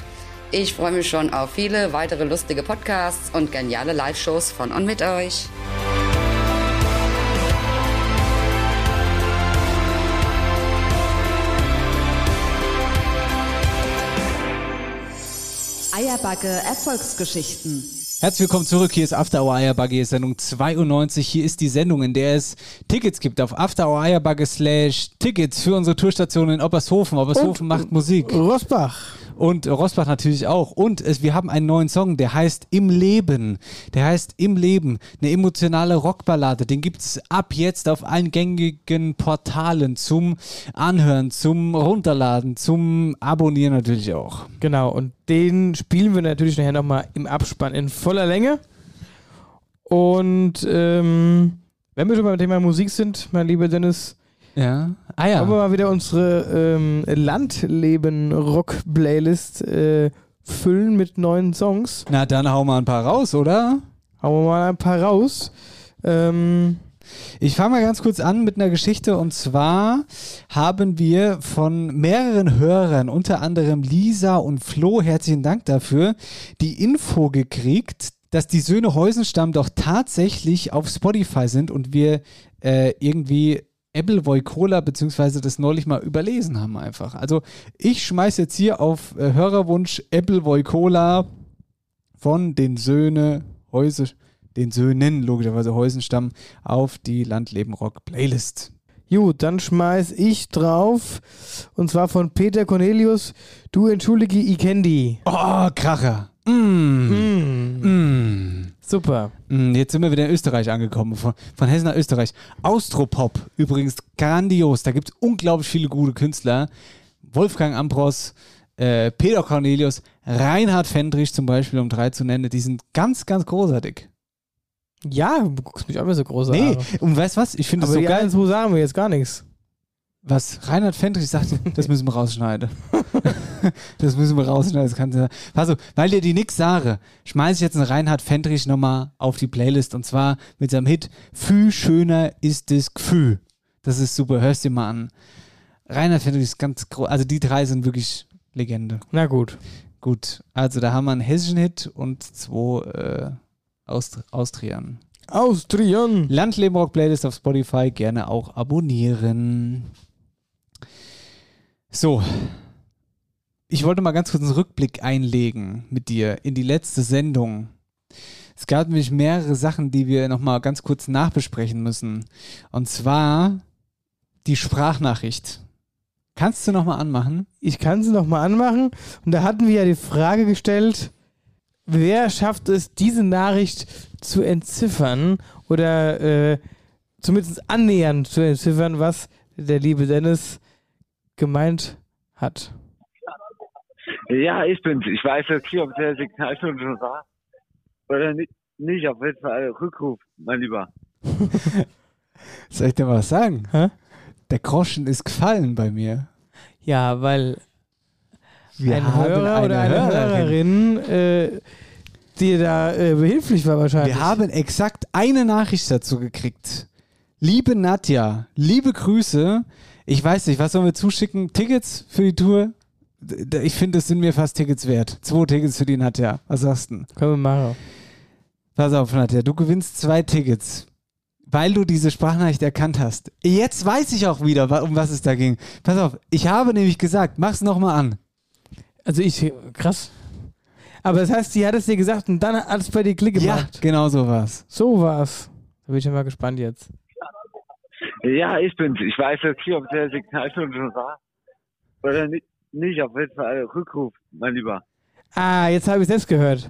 Ich freue mich schon auf viele weitere lustige Podcasts und geniale Live-Shows von und mit euch. Eierbacke Erfolgsgeschichten. Herzlich willkommen zurück. Hier ist After Hour Eierbagge, Sendung 92. Hier ist die Sendung, in der es Tickets gibt auf After Hour Eierbagge slash Tickets für unsere Tourstation in Oppershofen. Oppershofen macht Musik. Rosbach. Und Rosbach natürlich auch. Und es, wir haben einen neuen Song, der heißt Im Leben. Der heißt Im Leben. Eine emotionale Rockballade. Den gibt es ab jetzt auf allen gängigen Portalen zum Anhören, zum Runterladen, zum Abonnieren natürlich auch. Genau, und den spielen wir natürlich nachher nochmal im Abspann in voller Länge. Und ähm, wenn wir schon beim Thema Musik sind, mein lieber Dennis, Ja. Ah ja. wollen wir mal wieder unsere ähm, Landleben-Rock-Playlist äh, füllen mit neuen Songs. Na, dann hau mal ein paar raus, oder? Hauen wir mal ein paar raus. Ähm, Ich fange mal ganz kurz an mit einer Geschichte und zwar haben wir von mehreren Hörern, unter anderem Lisa und Flo, herzlichen Dank dafür, die Info gekriegt, dass die Söhne Heusenstamm doch tatsächlich auf Spotify sind und wir äh, irgendwie Apple Voicola beziehungsweise das neulich mal überlesen haben einfach. Also ich schmeiß jetzt hier auf äh, Hörerwunsch Apple Voicola von den Söhne Heuse, den Söhnen logischerweise Heusenstamm auf die Landleben Rock Playlist. Gut, dann schmeiß ich drauf. Und zwar von Peter Cornelius. Du entschuldige, ich kenn die. Oh, Kracher. Mm. Mm. Super. Mm, Jetzt sind wir wieder in Österreich angekommen, von, von Hessen nach Österreich. Austropop, übrigens grandios. Da gibt es unglaublich viele gute Künstler. Wolfgang Ambros, äh, Peter Cornelius, Reinhard Fendrich zum Beispiel, um drei zu nennen. Die sind ganz, ganz großartig. Ja, du guckst mich auch immer so groß Nee, an. und weißt du was? Ich finde es Aber so geil. zwei sagen wir jetzt gar nichts. Was Reinhard Fendrich sagte, das müssen wir rausschneiden. das müssen wir rausschneiden. Das kann, also, weil dir die nix sage, schmeiße ich jetzt einen Reinhard Fendrich nochmal auf die Playlist und zwar mit seinem Hit Fü schöner ist das Gefühl. Das ist super, hörst dir mal an. Reinhard Fendrich ist ganz groß, also die drei sind wirklich Legende. Na gut. Gut, also da haben wir einen hessischen Hit und zwei äh, Aust Austrian. Austrian. Landleben Rock Playlist auf Spotify gerne auch abonnieren. So. Ich wollte mal ganz kurz einen Rückblick einlegen mit dir in die letzte Sendung. Es gab nämlich mehrere Sachen, die wir nochmal ganz kurz nachbesprechen müssen. Und zwar die Sprachnachricht. Kannst du nochmal anmachen? Ich kann sie nochmal anmachen. Und da hatten wir ja die Frage gestellt, wer schafft es, diese Nachricht zu entziffern oder äh, zumindest annähernd zu entziffern, was der liebe Dennis gemeint hat. Ja, ich bin's. Ich weiß jetzt nicht, ob der Signalton schon war. Oder nicht, nicht. Auf jeden Fall Rückruf, mein Lieber. Soll ich dir was sagen? Der Groschen ist gefallen bei mir. Ja, weil Wir ein haben Hörer eine oder eine Hörerin. Hörerin, äh, die da äh, behilflich war wahrscheinlich. Wir haben exakt eine Nachricht dazu gekriegt. Liebe Nadja, liebe Grüße. Ich weiß nicht, was sollen wir zuschicken? Tickets für die Tour? Ich finde, es sind mir fast Tickets wert. Zwei Tickets für die Nadja. Was sagst du? Können wir machen. Pass auf, Nadja, du gewinnst zwei Tickets, weil du diese Sprachnachricht erkannt hast. Jetzt weiß ich auch wieder, um was es da ging. Pass auf, ich habe nämlich gesagt, mach's nochmal an. Also ich, krass. Aber das heißt, sie hat es dir gesagt und dann hat es bei dir Klick Ja, gemacht. genau so war's. So war's. Da bin ich ja mal gespannt jetzt. Ja, ich bin's. Ich weiß jetzt nicht, ob der Signalton schon war. Oder nicht. Nicht, auf jeden Fall Rückruf, mein Lieber. Ah, jetzt habe ich selbst gehört.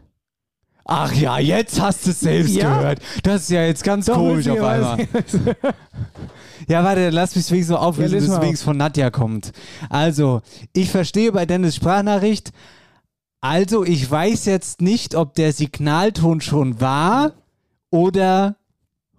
Ach ja, jetzt hast du es selbst Ja. gehört. Das ist ja jetzt ganz Doch, komisch auf einmal. Ja, warte, lass mich wenigstens so auflösen, Ja, bis es wenigstens von Nadja kommt. Also, ich verstehe bei Dennis Sprachnachricht. Also, ich weiß jetzt nicht, ob der Signalton schon war oder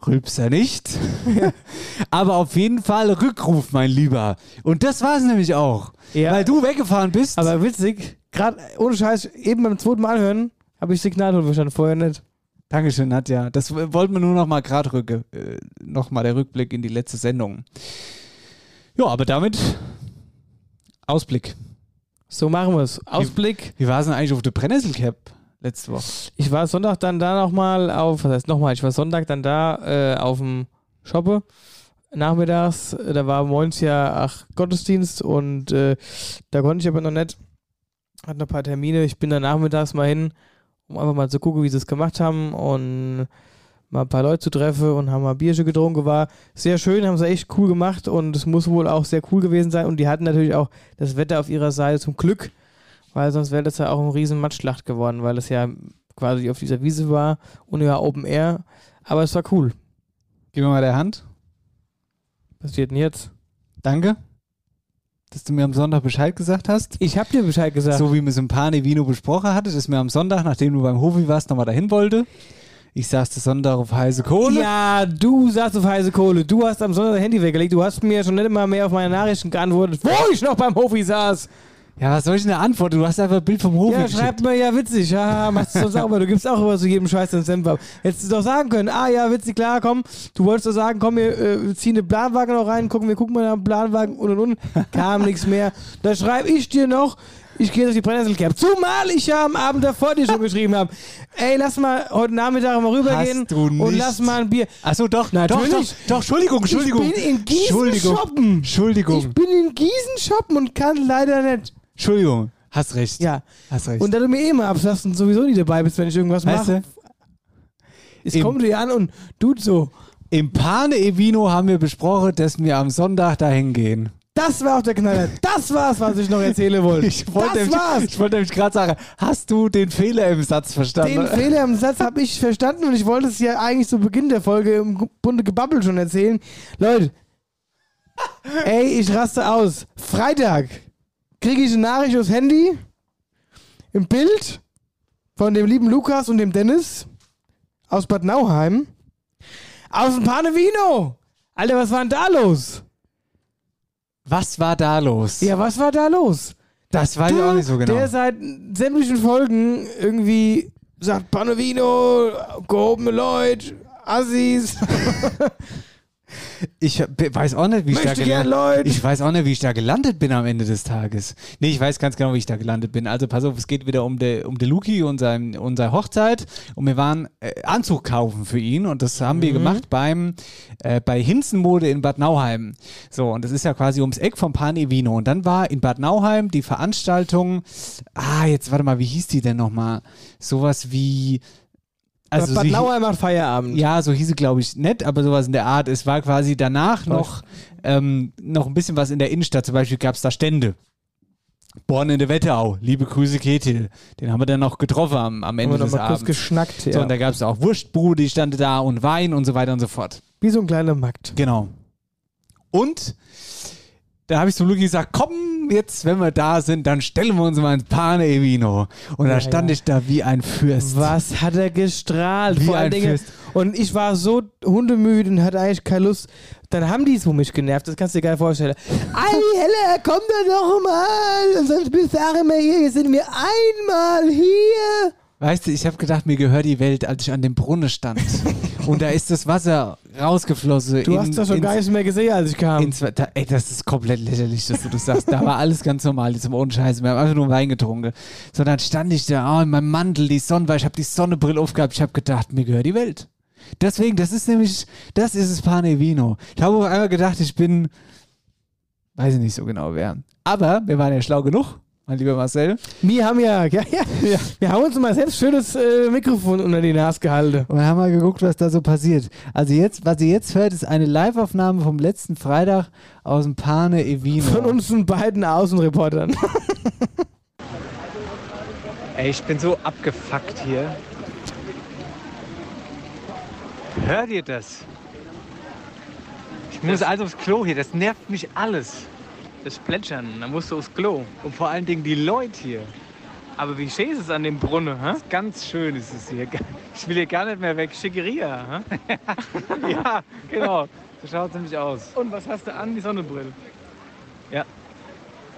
Rülpser nicht. Aber auf jeden Fall Rückruf, mein Lieber. Und das war es nämlich auch. Weil du weggefahren bist. Aber witzig, gerade ohne Scheiß, eben beim zweiten Mal anhören, habe ich Signalton verstanden, vorher nicht. Dankeschön, Nadja. Das wollten wir nur noch mal gerade rücke, äh, noch mal der Rückblick in die letzte Sendung. Ja, aber damit Ausblick. So machen wir es. Ausblick. Wie, wie war es denn eigentlich auf der Brennnesselcap letzte Woche? Ich war Sonntag dann da nochmal auf, was heißt nochmal, ich war Sonntag dann da äh, auf dem Shoppe nachmittags, da war morgens ja ach, Gottesdienst und äh, da konnte ich aber noch nicht, hatte noch ein paar Termine, ich bin dann nachmittags mal hin, um einfach mal zu gucken, wie sie es gemacht haben und mal ein paar Leute zu treffen und haben mal Bierchen getrunken, war sehr schön, haben sie echt cool gemacht und es muss wohl auch sehr cool gewesen sein. Und die hatten natürlich auch das Wetter auf ihrer Seite zum Glück, weil sonst wäre das ja auch ein riesen Matschlacht geworden, weil es ja quasi auf dieser Wiese war und ja Open Air, aber es war cool. Gib mir mal der Hand. Was passiert denn jetzt? Danke, dass du mir am Sonntag Bescheid gesagt hast. Ich habe dir Bescheid gesagt. So wie wir es im Pane Vino besprochen hatte, dass mir am Sonntag, nachdem du beim Hofi warst, nochmal dahin wollte. Ich saß das Sonntag auf heiße Kohle. Ja, du sagst auf heiße Kohle. Du hast am Sonntag dein Handy weggelegt. Du hast mir schon nicht mal mehr auf meine Nachrichten geantwortet, wo ich noch beim Hofi saß. Ja, was soll ich denn da antworten? Du hast einfach ein Bild vom Hof Ja, schreibt mir, ja, witzig. Ja, machst du sonst auch mal. Du gibst auch immer zu jedem Scheiß den Senf ab. Hättest du doch sagen können, ah ja, witzig, klar, komm. Du wolltest doch sagen, komm, wir äh, ziehen den Planwagen noch rein, gucken, wir gucken mal nach dem Planwagen und und und. Kam nichts mehr. Da schreibe ich dir noch, ich gehe auf die Brennnesselcap. Zumal ich ja am Abend davor dir schon geschrieben habe. Ey, lass mal heute Nachmittag mal rübergehen und lass mal ein Bier. Achso, doch, Natürlich. Doch, doch, doch, Entschuldigung, Entschuldigung. Ich bin in Gießen shoppen. Entschuldigung. Ich bin in Gießen shoppen und kann leider nicht. Entschuldigung, hast recht. Ja. Hast recht. Und da du mir eh immer absagst und sowieso nie dabei bist, wenn ich irgendwas Weißt mache. du? Es Im- kommt dir an und tut so. Im Pane Evino haben wir besprochen, dass wir am Sonntag dahin gehen. Das war auch der Knaller. Das war's, was ich noch erzählen wollte. Ich wollte das nämlich, war's. ich wollte nämlich gerade sagen, hast du den Fehler im Satz verstanden? Den Fehler im Satz habe ich verstanden und ich wollte es ja eigentlich zu Beginn der Folge im bunte Gebabbel schon erzählen. Leute, ey, ich raste aus. Freitag kriege ich eine Nachricht aufs Handy im Bild von dem lieben Lukas und dem Dennis aus Bad Nauheim aus dem Panevino. Alter, was war denn da los? Was war da los? Ja, was war da los? Das weiß ich auch nicht so genau. Der seit sämtlichen Folgen irgendwie sagt Panevino, gehobene Leute, Assis. Ich weiß auch nicht, wie ich da Möchte gern gelandet Leute. Ich weiß auch nicht, wie ich da gelandet bin am Ende des Tages. Nee, ich weiß ganz genau, wie ich da gelandet bin. Also pass auf, es geht wieder um de, um de Luki und sein, unsere Hochzeit und wir waren äh, Anzug kaufen für ihn und das haben wir Mhm. gemacht beim äh, bei Hinzenmode in Bad Nauheim. So, und das ist ja quasi ums Eck vom Pan Evino und dann war in Bad Nauheim die Veranstaltung Ah, jetzt warte mal, wie hieß die denn nochmal? Sowas wie also Bad Nauheim macht Feierabend. ja, so hieß sie, glaube ich, nett, aber sowas in der Art. Es war quasi danach noch, ähm, noch ein bisschen was in der Innenstadt. Zum Beispiel gab es da Stände. Born in der Wetterau. Liebe Grüße, Ketil. Den haben wir dann noch getroffen am, am Ende Haben wir des noch mal kurz Abends. geschnackt, So, ja. und da gab es auch Wurstbude, die stand da und Wein und so weiter und so fort. Wie so ein kleiner Markt. Genau. Und da habe ich zum Luki gesagt, komm, jetzt, wenn wir da sind, dann stellen wir uns mal ins Pane Evino. Und Ja, da stand ja. ich da wie ein Fürst. Was hat er gestrahlt? Wie Vor ein allen Dingen. Fürst. Und ich war so hundemüde und hatte eigentlich keine Lust. Dann haben die es um mich genervt, das kannst du dir gar nicht vorstellen. Ei, Helle, komm da doch mal. Und sonst bist du auch immer hier. Jetzt sind wir einmal hier. Weißt du, ich habe gedacht, mir gehört die Welt, als ich an dem Brunnen stand. und da ist das Wasser rausgeflossen. Du in- hast doch schon gar nichts mehr gesehen, als ich kam. ins, da, ey, das ist komplett lächerlich, dass du das sagst. Da war alles ganz normal, jetzt ohne Scheiße. Wir haben einfach nur Wein getrunken. So, dann stand ich da, oh, in meinem Mantel, die Sonne, weil ich habe die Sonnenbrille aufgehabt. Ich habe gedacht, mir gehört die Welt. Deswegen, das ist nämlich, das ist es Pane Vino. Ich habe auch einmal gedacht, ich bin, weiß ich nicht so genau wer. Aber wir waren ja schlau genug, mein lieber Marcel. Wir haben ja, ja, ja, wir haben uns mal selbst schönes äh, Mikrofon unter die Nase gehalten. Und haben mal geguckt, was da so passiert. Also jetzt, was ihr jetzt hört, ist eine Live-Aufnahme vom letzten Freitag aus dem Pane Evino. Von unseren beiden Außenreportern. Ey, ich bin so abgefuckt hier. Hört ihr das? Ich muss also aufs Klo hier, das nervt mich alles. Das Plätschern, da musst du aufs Klo. Und vor allen Dingen die Leute hier. Aber wie schön ist es an dem Brunnen, hä? Ganz schön ist es hier. Ich will hier gar nicht mehr weg. Schickeria. hä? ja, genau. So schaut es nämlich aus. Und was hast du an? Die Sonnenbrille. Ja.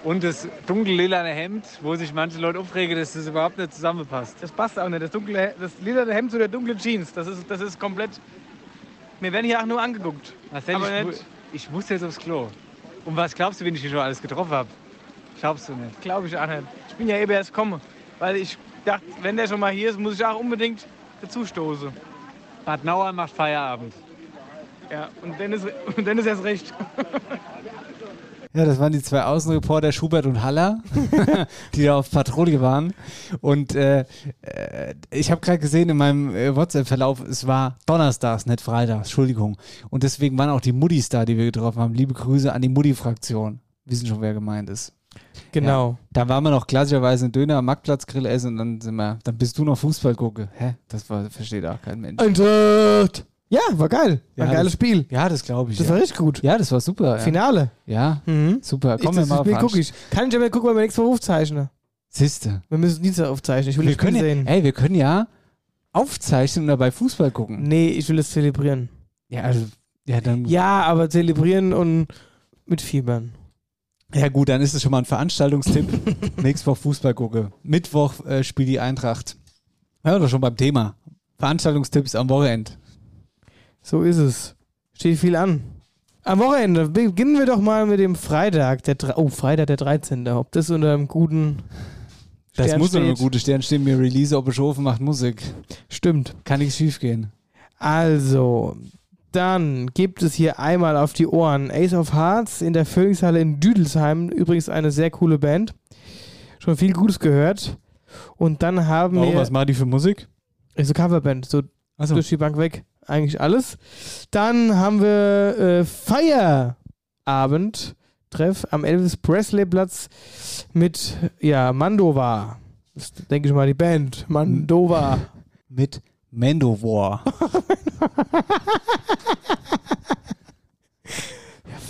Und das dunkellilane Hemd, wo sich manche Leute aufregen, dass das überhaupt nicht zusammenpasst. Das passt auch nicht. Das, dunkle, das lila Hemd zu der dunklen Jeans, das ist, das ist komplett... Wir werden hier auch nur angeguckt. Marcel, Aber ich, mu- ich muss jetzt aufs Klo. Und was glaubst du, wen ich hier schon alles getroffen habe? Glaubst du nicht? Glaube ich auch nicht. Ich bin ja eben erst komme. Weil ich dachte, wenn der schon mal hier ist, muss ich auch unbedingt dazu stoßen. Bad Nauer macht Feierabend. Ja, und dann ist, und dann ist erst recht. Ja, das waren die zwei Außenreporter Schubert und Haller, die da auf Patrouille waren. Und äh, äh, ich habe gerade gesehen in meinem äh, WhatsApp-Verlauf, es war donnerstags, nicht freitags, Entschuldigung. Und deswegen waren auch die Muddies da, die wir getroffen haben. Liebe Grüße an die Muddi-Fraktion. Wissen schon, wer gemeint ist. Genau. Ja. Da waren wir noch klassischerweise einen Döner am Marktplatzgrill essen und dann sind wir, dann bist du noch Fußball gucke. Hä? Das war, versteht auch kein Mensch. Eintracht! Ja, war geil. War Ja, ein geiles das- Spiel. Ja, das glaube ich. Das ja. war richtig gut. Ja, das war super. Ja. Finale. Ja, Mhm. super. Ich, Komm, das wir mal auf gucke ich. Kann ich aber gucken, weil wir nächste Woche aufzeichnen. Siehste. Wir müssen Dienstag aufzeichnen. Ich will Wir das Spiel können, ja, sehen. ey, wir können ja aufzeichnen und dabei Fußball gucken. Nee, ich will es zelebrieren. Ja, also, ja, dann. Ja, aber zelebrieren und mit Fiebern. Ja, gut, dann ist es schon mal ein Veranstaltungstipp. Nächste Woche Fußball gucke. Mittwoch äh, spielt die Eintracht. Ja, doch schon beim Thema. Veranstaltungstipps am Wochenende. So ist es. Steht viel an. Am Wochenende beginnen wir doch mal mit dem Freitag. Der, oh, Freitag der 13. Ob das unter einem guten. Das Stern muss doch eine steht. gute Stern stehen. Mir Release, ob Bischofen macht Musik. Stimmt. Kann nichts schief gehen. Also, dann gibt es hier einmal auf die Ohren Ace of Hearts in der Phoenixhalle in Düdelsheim. Übrigens eine sehr coole Band. Schon viel Gutes gehört. Und dann haben Warum, wir. was machen die für Musik? Ist eine Coverband, so so. durch die Bank weg. Eigentlich alles. Dann haben wir äh, Feierabend. Treff am Elvis Presley Platz mit ja, Mandova. Das ist, denke ich mal, die Band. Mandova. Mit Mandowar.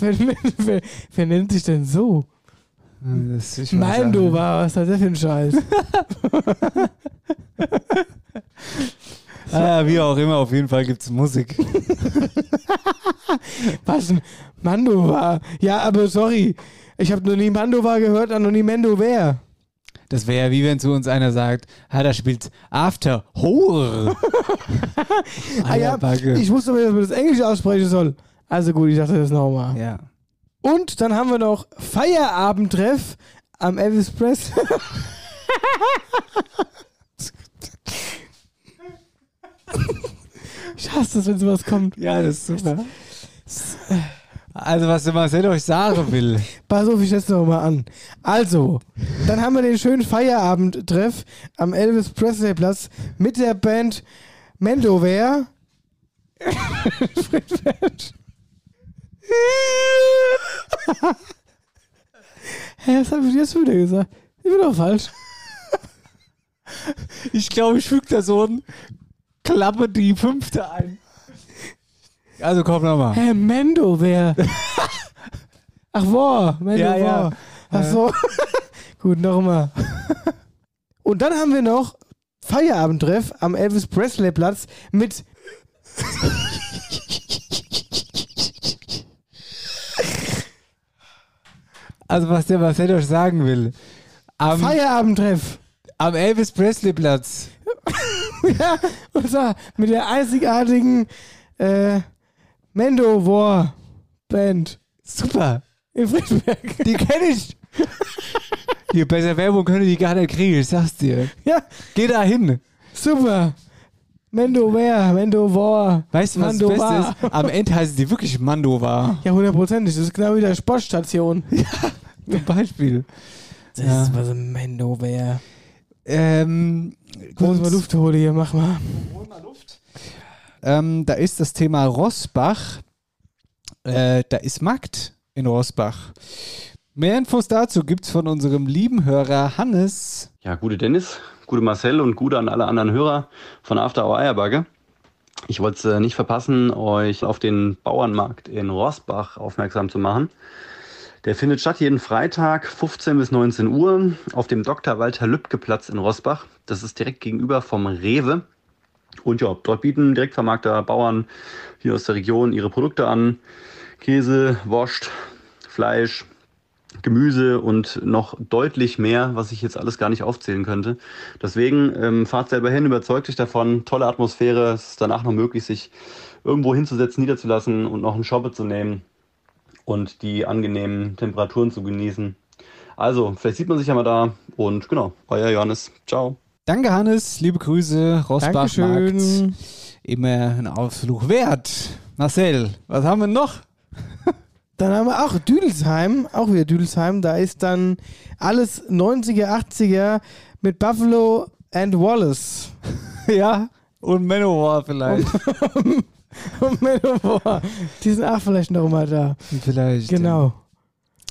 wer, wer, wer, nennt sich denn so? Mandova, was ist das für ein Scheiß? Ah, wie auch immer, auf jeden Fall gibt es Musik. Was? Mandova? Ja, aber sorry. Ich habe noch nie Mandova gehört noch nie Mandover. Das wäre ja wie wenn zu uns einer sagt, ah, da spielt After Horror. Ah ja, ich wusste aber, dass man das Englisch aussprechen soll. Also gut, ich dachte das nochmal. Ja. Und dann haben wir noch Feierabendtreff am Elvis Presley. ich hasse das, wenn sowas kommt. Ja, das ist super. Also, was der Marcel euch sagen will. Pass auf, ich setze noch mal an. Also, dann haben wir den schönen Feierabendtreff am Elvis Presley Platz mit der Band Mendover. Hä, was habe ich jetzt wieder gesagt? Ich bin doch falsch. Ich glaube, ich füge da so ein Klappe die fünfte ein. Also komm nochmal. Hä, Mendover. Ach, wow, Mendover. Ja, ja. Ach so. Gut, nochmal. Und dann haben wir noch Feierabendtreff am Elvis Presley Platz mit Also, was der Marcel euch sagen will. Am, Feierabendtreff. am Elvis Presley Platz. ja, und zwar mit der einzigartigen äh, Mendo War Band Super. in Friedberg. Die kenne ich. Hier, besser Werbung können die gar nicht kriegen, ich sag's dir. Ja, Geh da hin. super. Mendo Wer, Mendo War. Weißt du, was Mando das Beste war. ist? Am Ende heißt die wirklich Mandova. Ja, hundertprozentig. Das ist genau wie der Sportstation. Zum Beispiel. Das Ja. ist was ein Mendo Wer. Ähm, Ich muss mal Luft holen hier, mach mal. ähm, da ist das Thema Rossbach. Äh, da ist Markt in Rossbach. Mehr Infos dazu gibt's von unserem lieben Hörer Hannes. Ja, gute Dennis, gute Marcel und gute an alle anderen Hörer von After Hour Eierbagge. Ich wollte es äh, nicht verpassen, euch auf den Bauernmarkt in Rossbach aufmerksam zu machen. Der findet statt jeden Freitag 15 bis 19 Uhr auf dem Dr. Walter Lübcke Platz in Rossbach. Das ist direkt gegenüber vom Rewe. Und ja, dort bieten Direktvermarkter Bauern hier aus der Region ihre Produkte an. Käse, Wurst, Fleisch, Gemüse und noch deutlich mehr, was ich jetzt alles gar nicht aufzählen könnte. Deswegen ähm, fahrt selber hin, überzeugt euch davon. Tolle Atmosphäre. Es ist danach noch möglich, sich irgendwo hinzusetzen, niederzulassen und noch einen Shoppe zu nehmen und die angenehmen Temperaturen zu genießen. Also, vielleicht sieht man sich ja mal da. Und genau, euer Johannes. Ciao. Danke, Hannes. Liebe Grüße. Rossbach Markt. Dankeschön. Immer ein Ausflug wert. Marcel, was haben wir noch? Dann haben wir auch Düdelsheim, auch wieder Düdelsheim. Da ist dann alles 90er, 80er mit Buffalo and Wallace. ja, und Manowar vielleicht. Und Manowar. Die sind auch vielleicht noch mal da. vielleicht. Genau.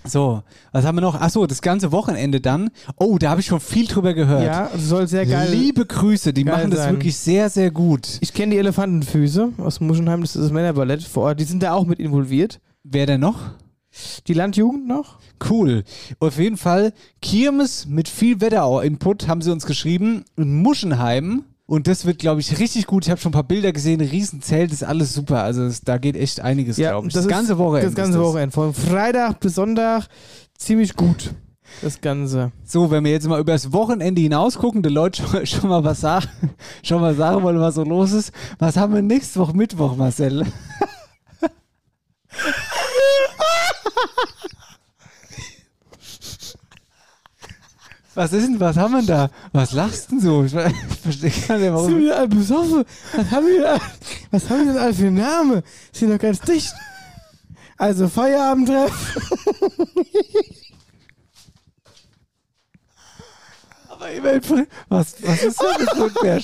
So, was haben wir noch? Achso, das ganze Wochenende dann. Oh, da habe ich schon viel drüber gehört. Ja, das soll sehr geil Liebe Grüße, die machen das sein. wirklich sehr, sehr gut. Ich kenne die Elefantenfüße aus Muschenheim, das ist das Männerballett vor Ort. Die sind da auch mit involviert. Wer denn noch? Die Landjugend noch? Cool. Auf jeden Fall Kirmes mit viel Wetterau-Input haben sie uns geschrieben. In Muschenheim Und das wird, glaube ich, richtig gut. Ich habe schon ein paar Bilder gesehen. Riesenzelt ist alles super. Also es, da geht echt einiges, glaube ich. Das, ist ganze Wochenende. Das ganze Wochenende. Von Freitag bis Sonntag ziemlich gut. Das Ganze. So, wenn wir jetzt mal über das Wochenende hinaus gucken, die Leute schon, schon mal was sagen, schon mal sagen wollen, was so los ist. Was haben wir nächste Woche Mittwoch, Marcel? Was ist denn, was haben wir da? Was lachst denn so? Ich, ver- ich verstehe gar nicht, Sind warum. wir alle besoffen? Was haben wir, was haben wir denn alle für Namen? Sind doch ganz dicht. Also Feierabendtreff. Was, was ist denn mit Friedberg?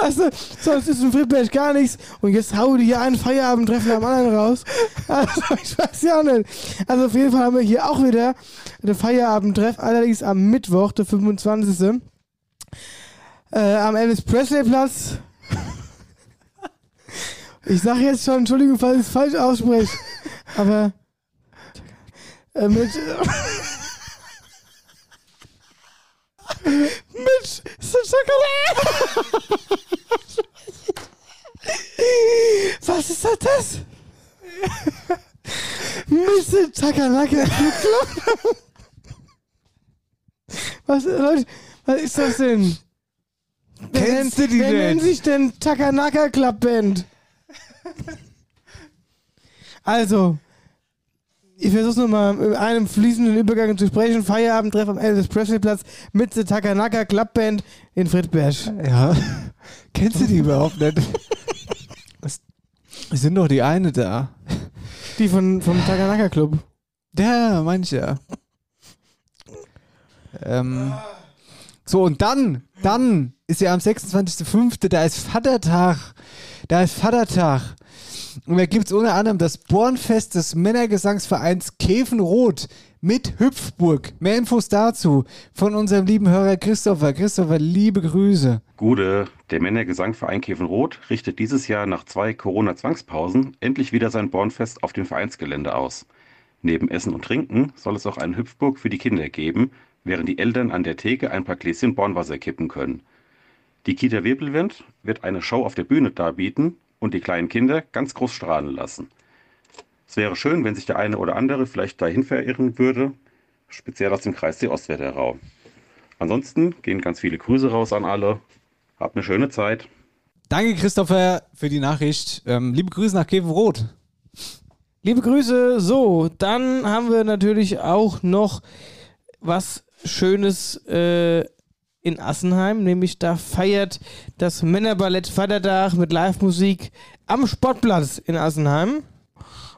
Was? Sonst ist in Friedberg gar nichts. Und jetzt hau die hier einen Feierabendtreffen am anderen raus. Also, ich weiß ja auch nicht. Also, auf jeden Fall haben wir hier auch wieder den Feierabendtreff. Allerdings am Mittwoch, der 25. Äh, am Elvis Presley Platz. Ich sage jetzt schon, Entschuldigung, falls ich es falsch ausspreche. Aber. Äh, mit. mit Schokolade. Was ist das? das? Mr. Takanaka Club. Was, Leute, was ist das denn? Wer Kennst nennt- du die Wer nicht? nennt sich denn Takanaka Club Band? Also, ich versuche nochmal in einem fließenden Übergang zu sprechen. Feierabendtreff am Elvis Presley Platz mit der Takanaka Club Band in Friedberg. Ja. Kennst du die überhaupt nicht? Das sind doch die eine da. Die von, vom Takanaka Club. Ja, ja. Ähm, so, und dann, dann ist ja am 26.05., da ist Vatertag. Da ist Vatertag. Und da gibt es unter anderem das Bornfest des Männergesangsvereins Käfenrot mit Hüpfburg. Mehr Infos dazu von unserem lieben Hörer Christopher. Christopher, liebe Grüße. Gude, der Männergesangverein Käfenrot richtet dieses Jahr nach zwei Corona-Zwangspausen endlich wieder sein Bornfest auf dem Vereinsgelände aus. Neben Essen und Trinken soll es auch eine Hüpfburg für die Kinder geben, während die Eltern an der Theke ein paar Gläschen Bornwasser kippen können. Die Kita Wirbelwind wird eine Show auf der Bühne darbieten und die kleinen Kinder ganz groß strahlen lassen. Es wäre schön, wenn sich der eine oder andere vielleicht dahin verirren würde, speziell aus dem Kreis Ostwetterau. Ansonsten gehen ganz viele Grüße raus an alle. Habt eine schöne Zeit. Danke, Christopher, für die Nachricht. Ähm, liebe Grüße nach Käfenrot. Liebe Grüße. So, dann haben wir natürlich auch noch was Schönes äh, in Assenheim, nämlich da feiert das Männerballett Vatertag mit Live-Musik am Sportplatz in Assenheim.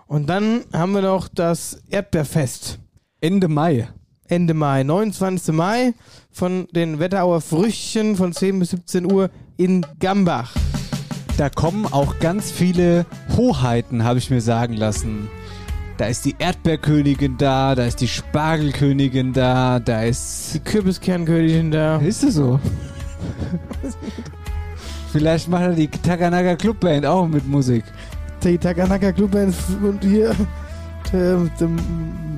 Und dann haben wir noch das Erdbeerfest. Ende Mai. Ende Mai, 29. Mai von den Wetterauer Früchtchen von 10 bis 17 Uhr in Gambach. Da kommen auch ganz viele Hoheiten, habe ich mir sagen lassen. Da ist die Erdbeerkönigin da, da ist die Spargelkönigin da, da ist. Die Kürbiskernkönigin da. Ist es so? Vielleicht macht er die Takanaka Clubband auch mit Musik. Die Takanaka Club Band und hier der, der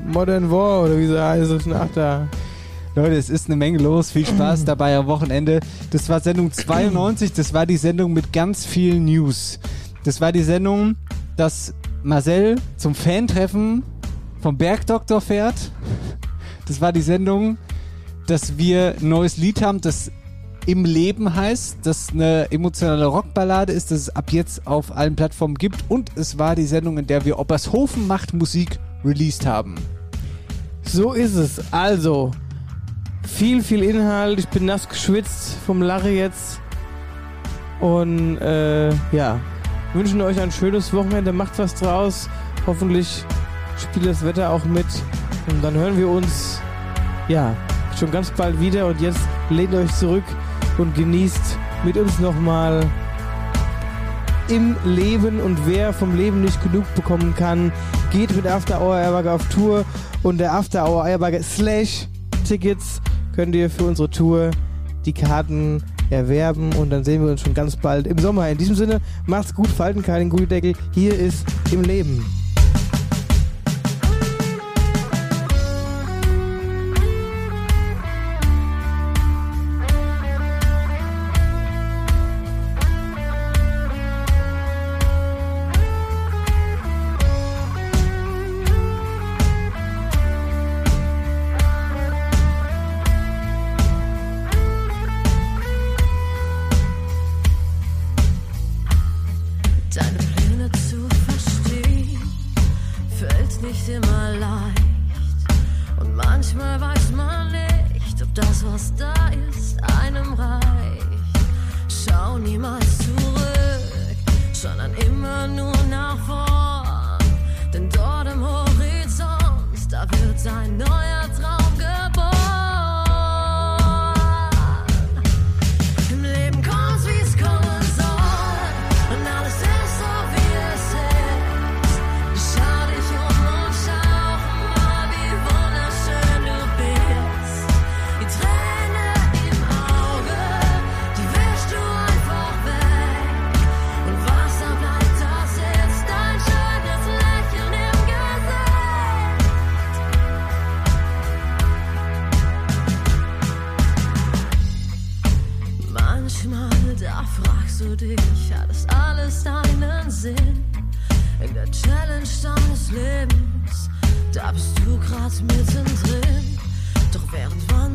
Modern War oder wie sie heißt, ist nach da. Leute, es ist eine Menge los. Viel Spaß dabei am Wochenende. Das war Sendung 92. Das war die Sendung mit ganz vielen News. Das war die Sendung, dass Marcel zum Fan-Treffen vom Bergdoktor fährt. Das war die Sendung, dass wir ein neues Lied haben, das im Leben heißt, das eine emotionale Rockballade ist, das es ab jetzt auf allen Plattformen gibt. Und es war die Sendung, in der wir Obershofen macht Musik released haben. So ist es. Also, viel, viel Inhalt. Ich bin nass geschwitzt vom Lache jetzt. Und äh, ja, wünschen euch ein schönes Wochenende. Macht was draus. Hoffentlich spielt das Wetter auch mit. Und dann hören wir uns ja schon ganz bald wieder. Und jetzt lehnt euch zurück und genießt mit uns nochmal im Leben und wer vom Leben nicht genug bekommen kann, geht mit After Hour Eierbagger auf Tour und der After Hour Eierbagger slash Tickets könnt ihr für unsere Tour die Karten erwerben und dann sehen wir uns schon ganz bald im Sommer. In diesem Sinne, macht's gut, falten keinen Gullideckel. Hier ist im Leben.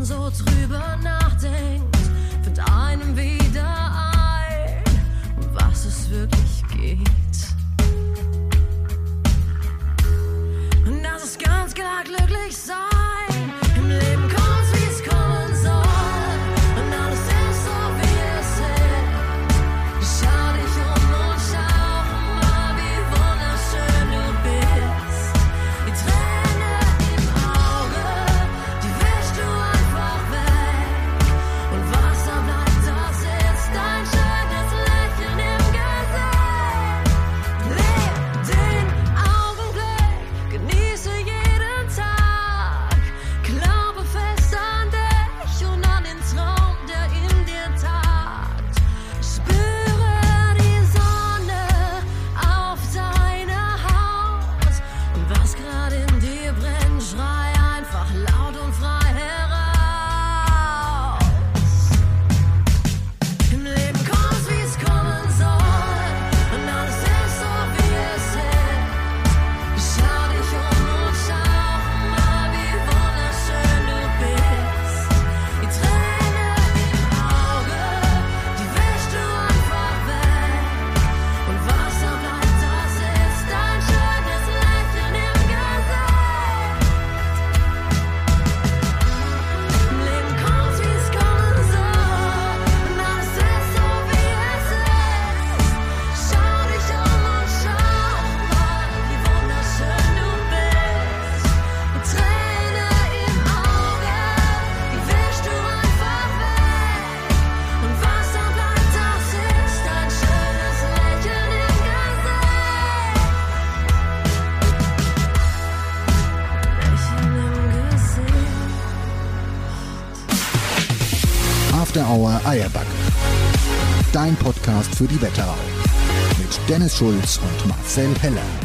so drüber nachdenkt, fällt einem wieder ein, um was es wirklich geht. für die Wetterau. Mit Dennis Schulz und Marcel Heller.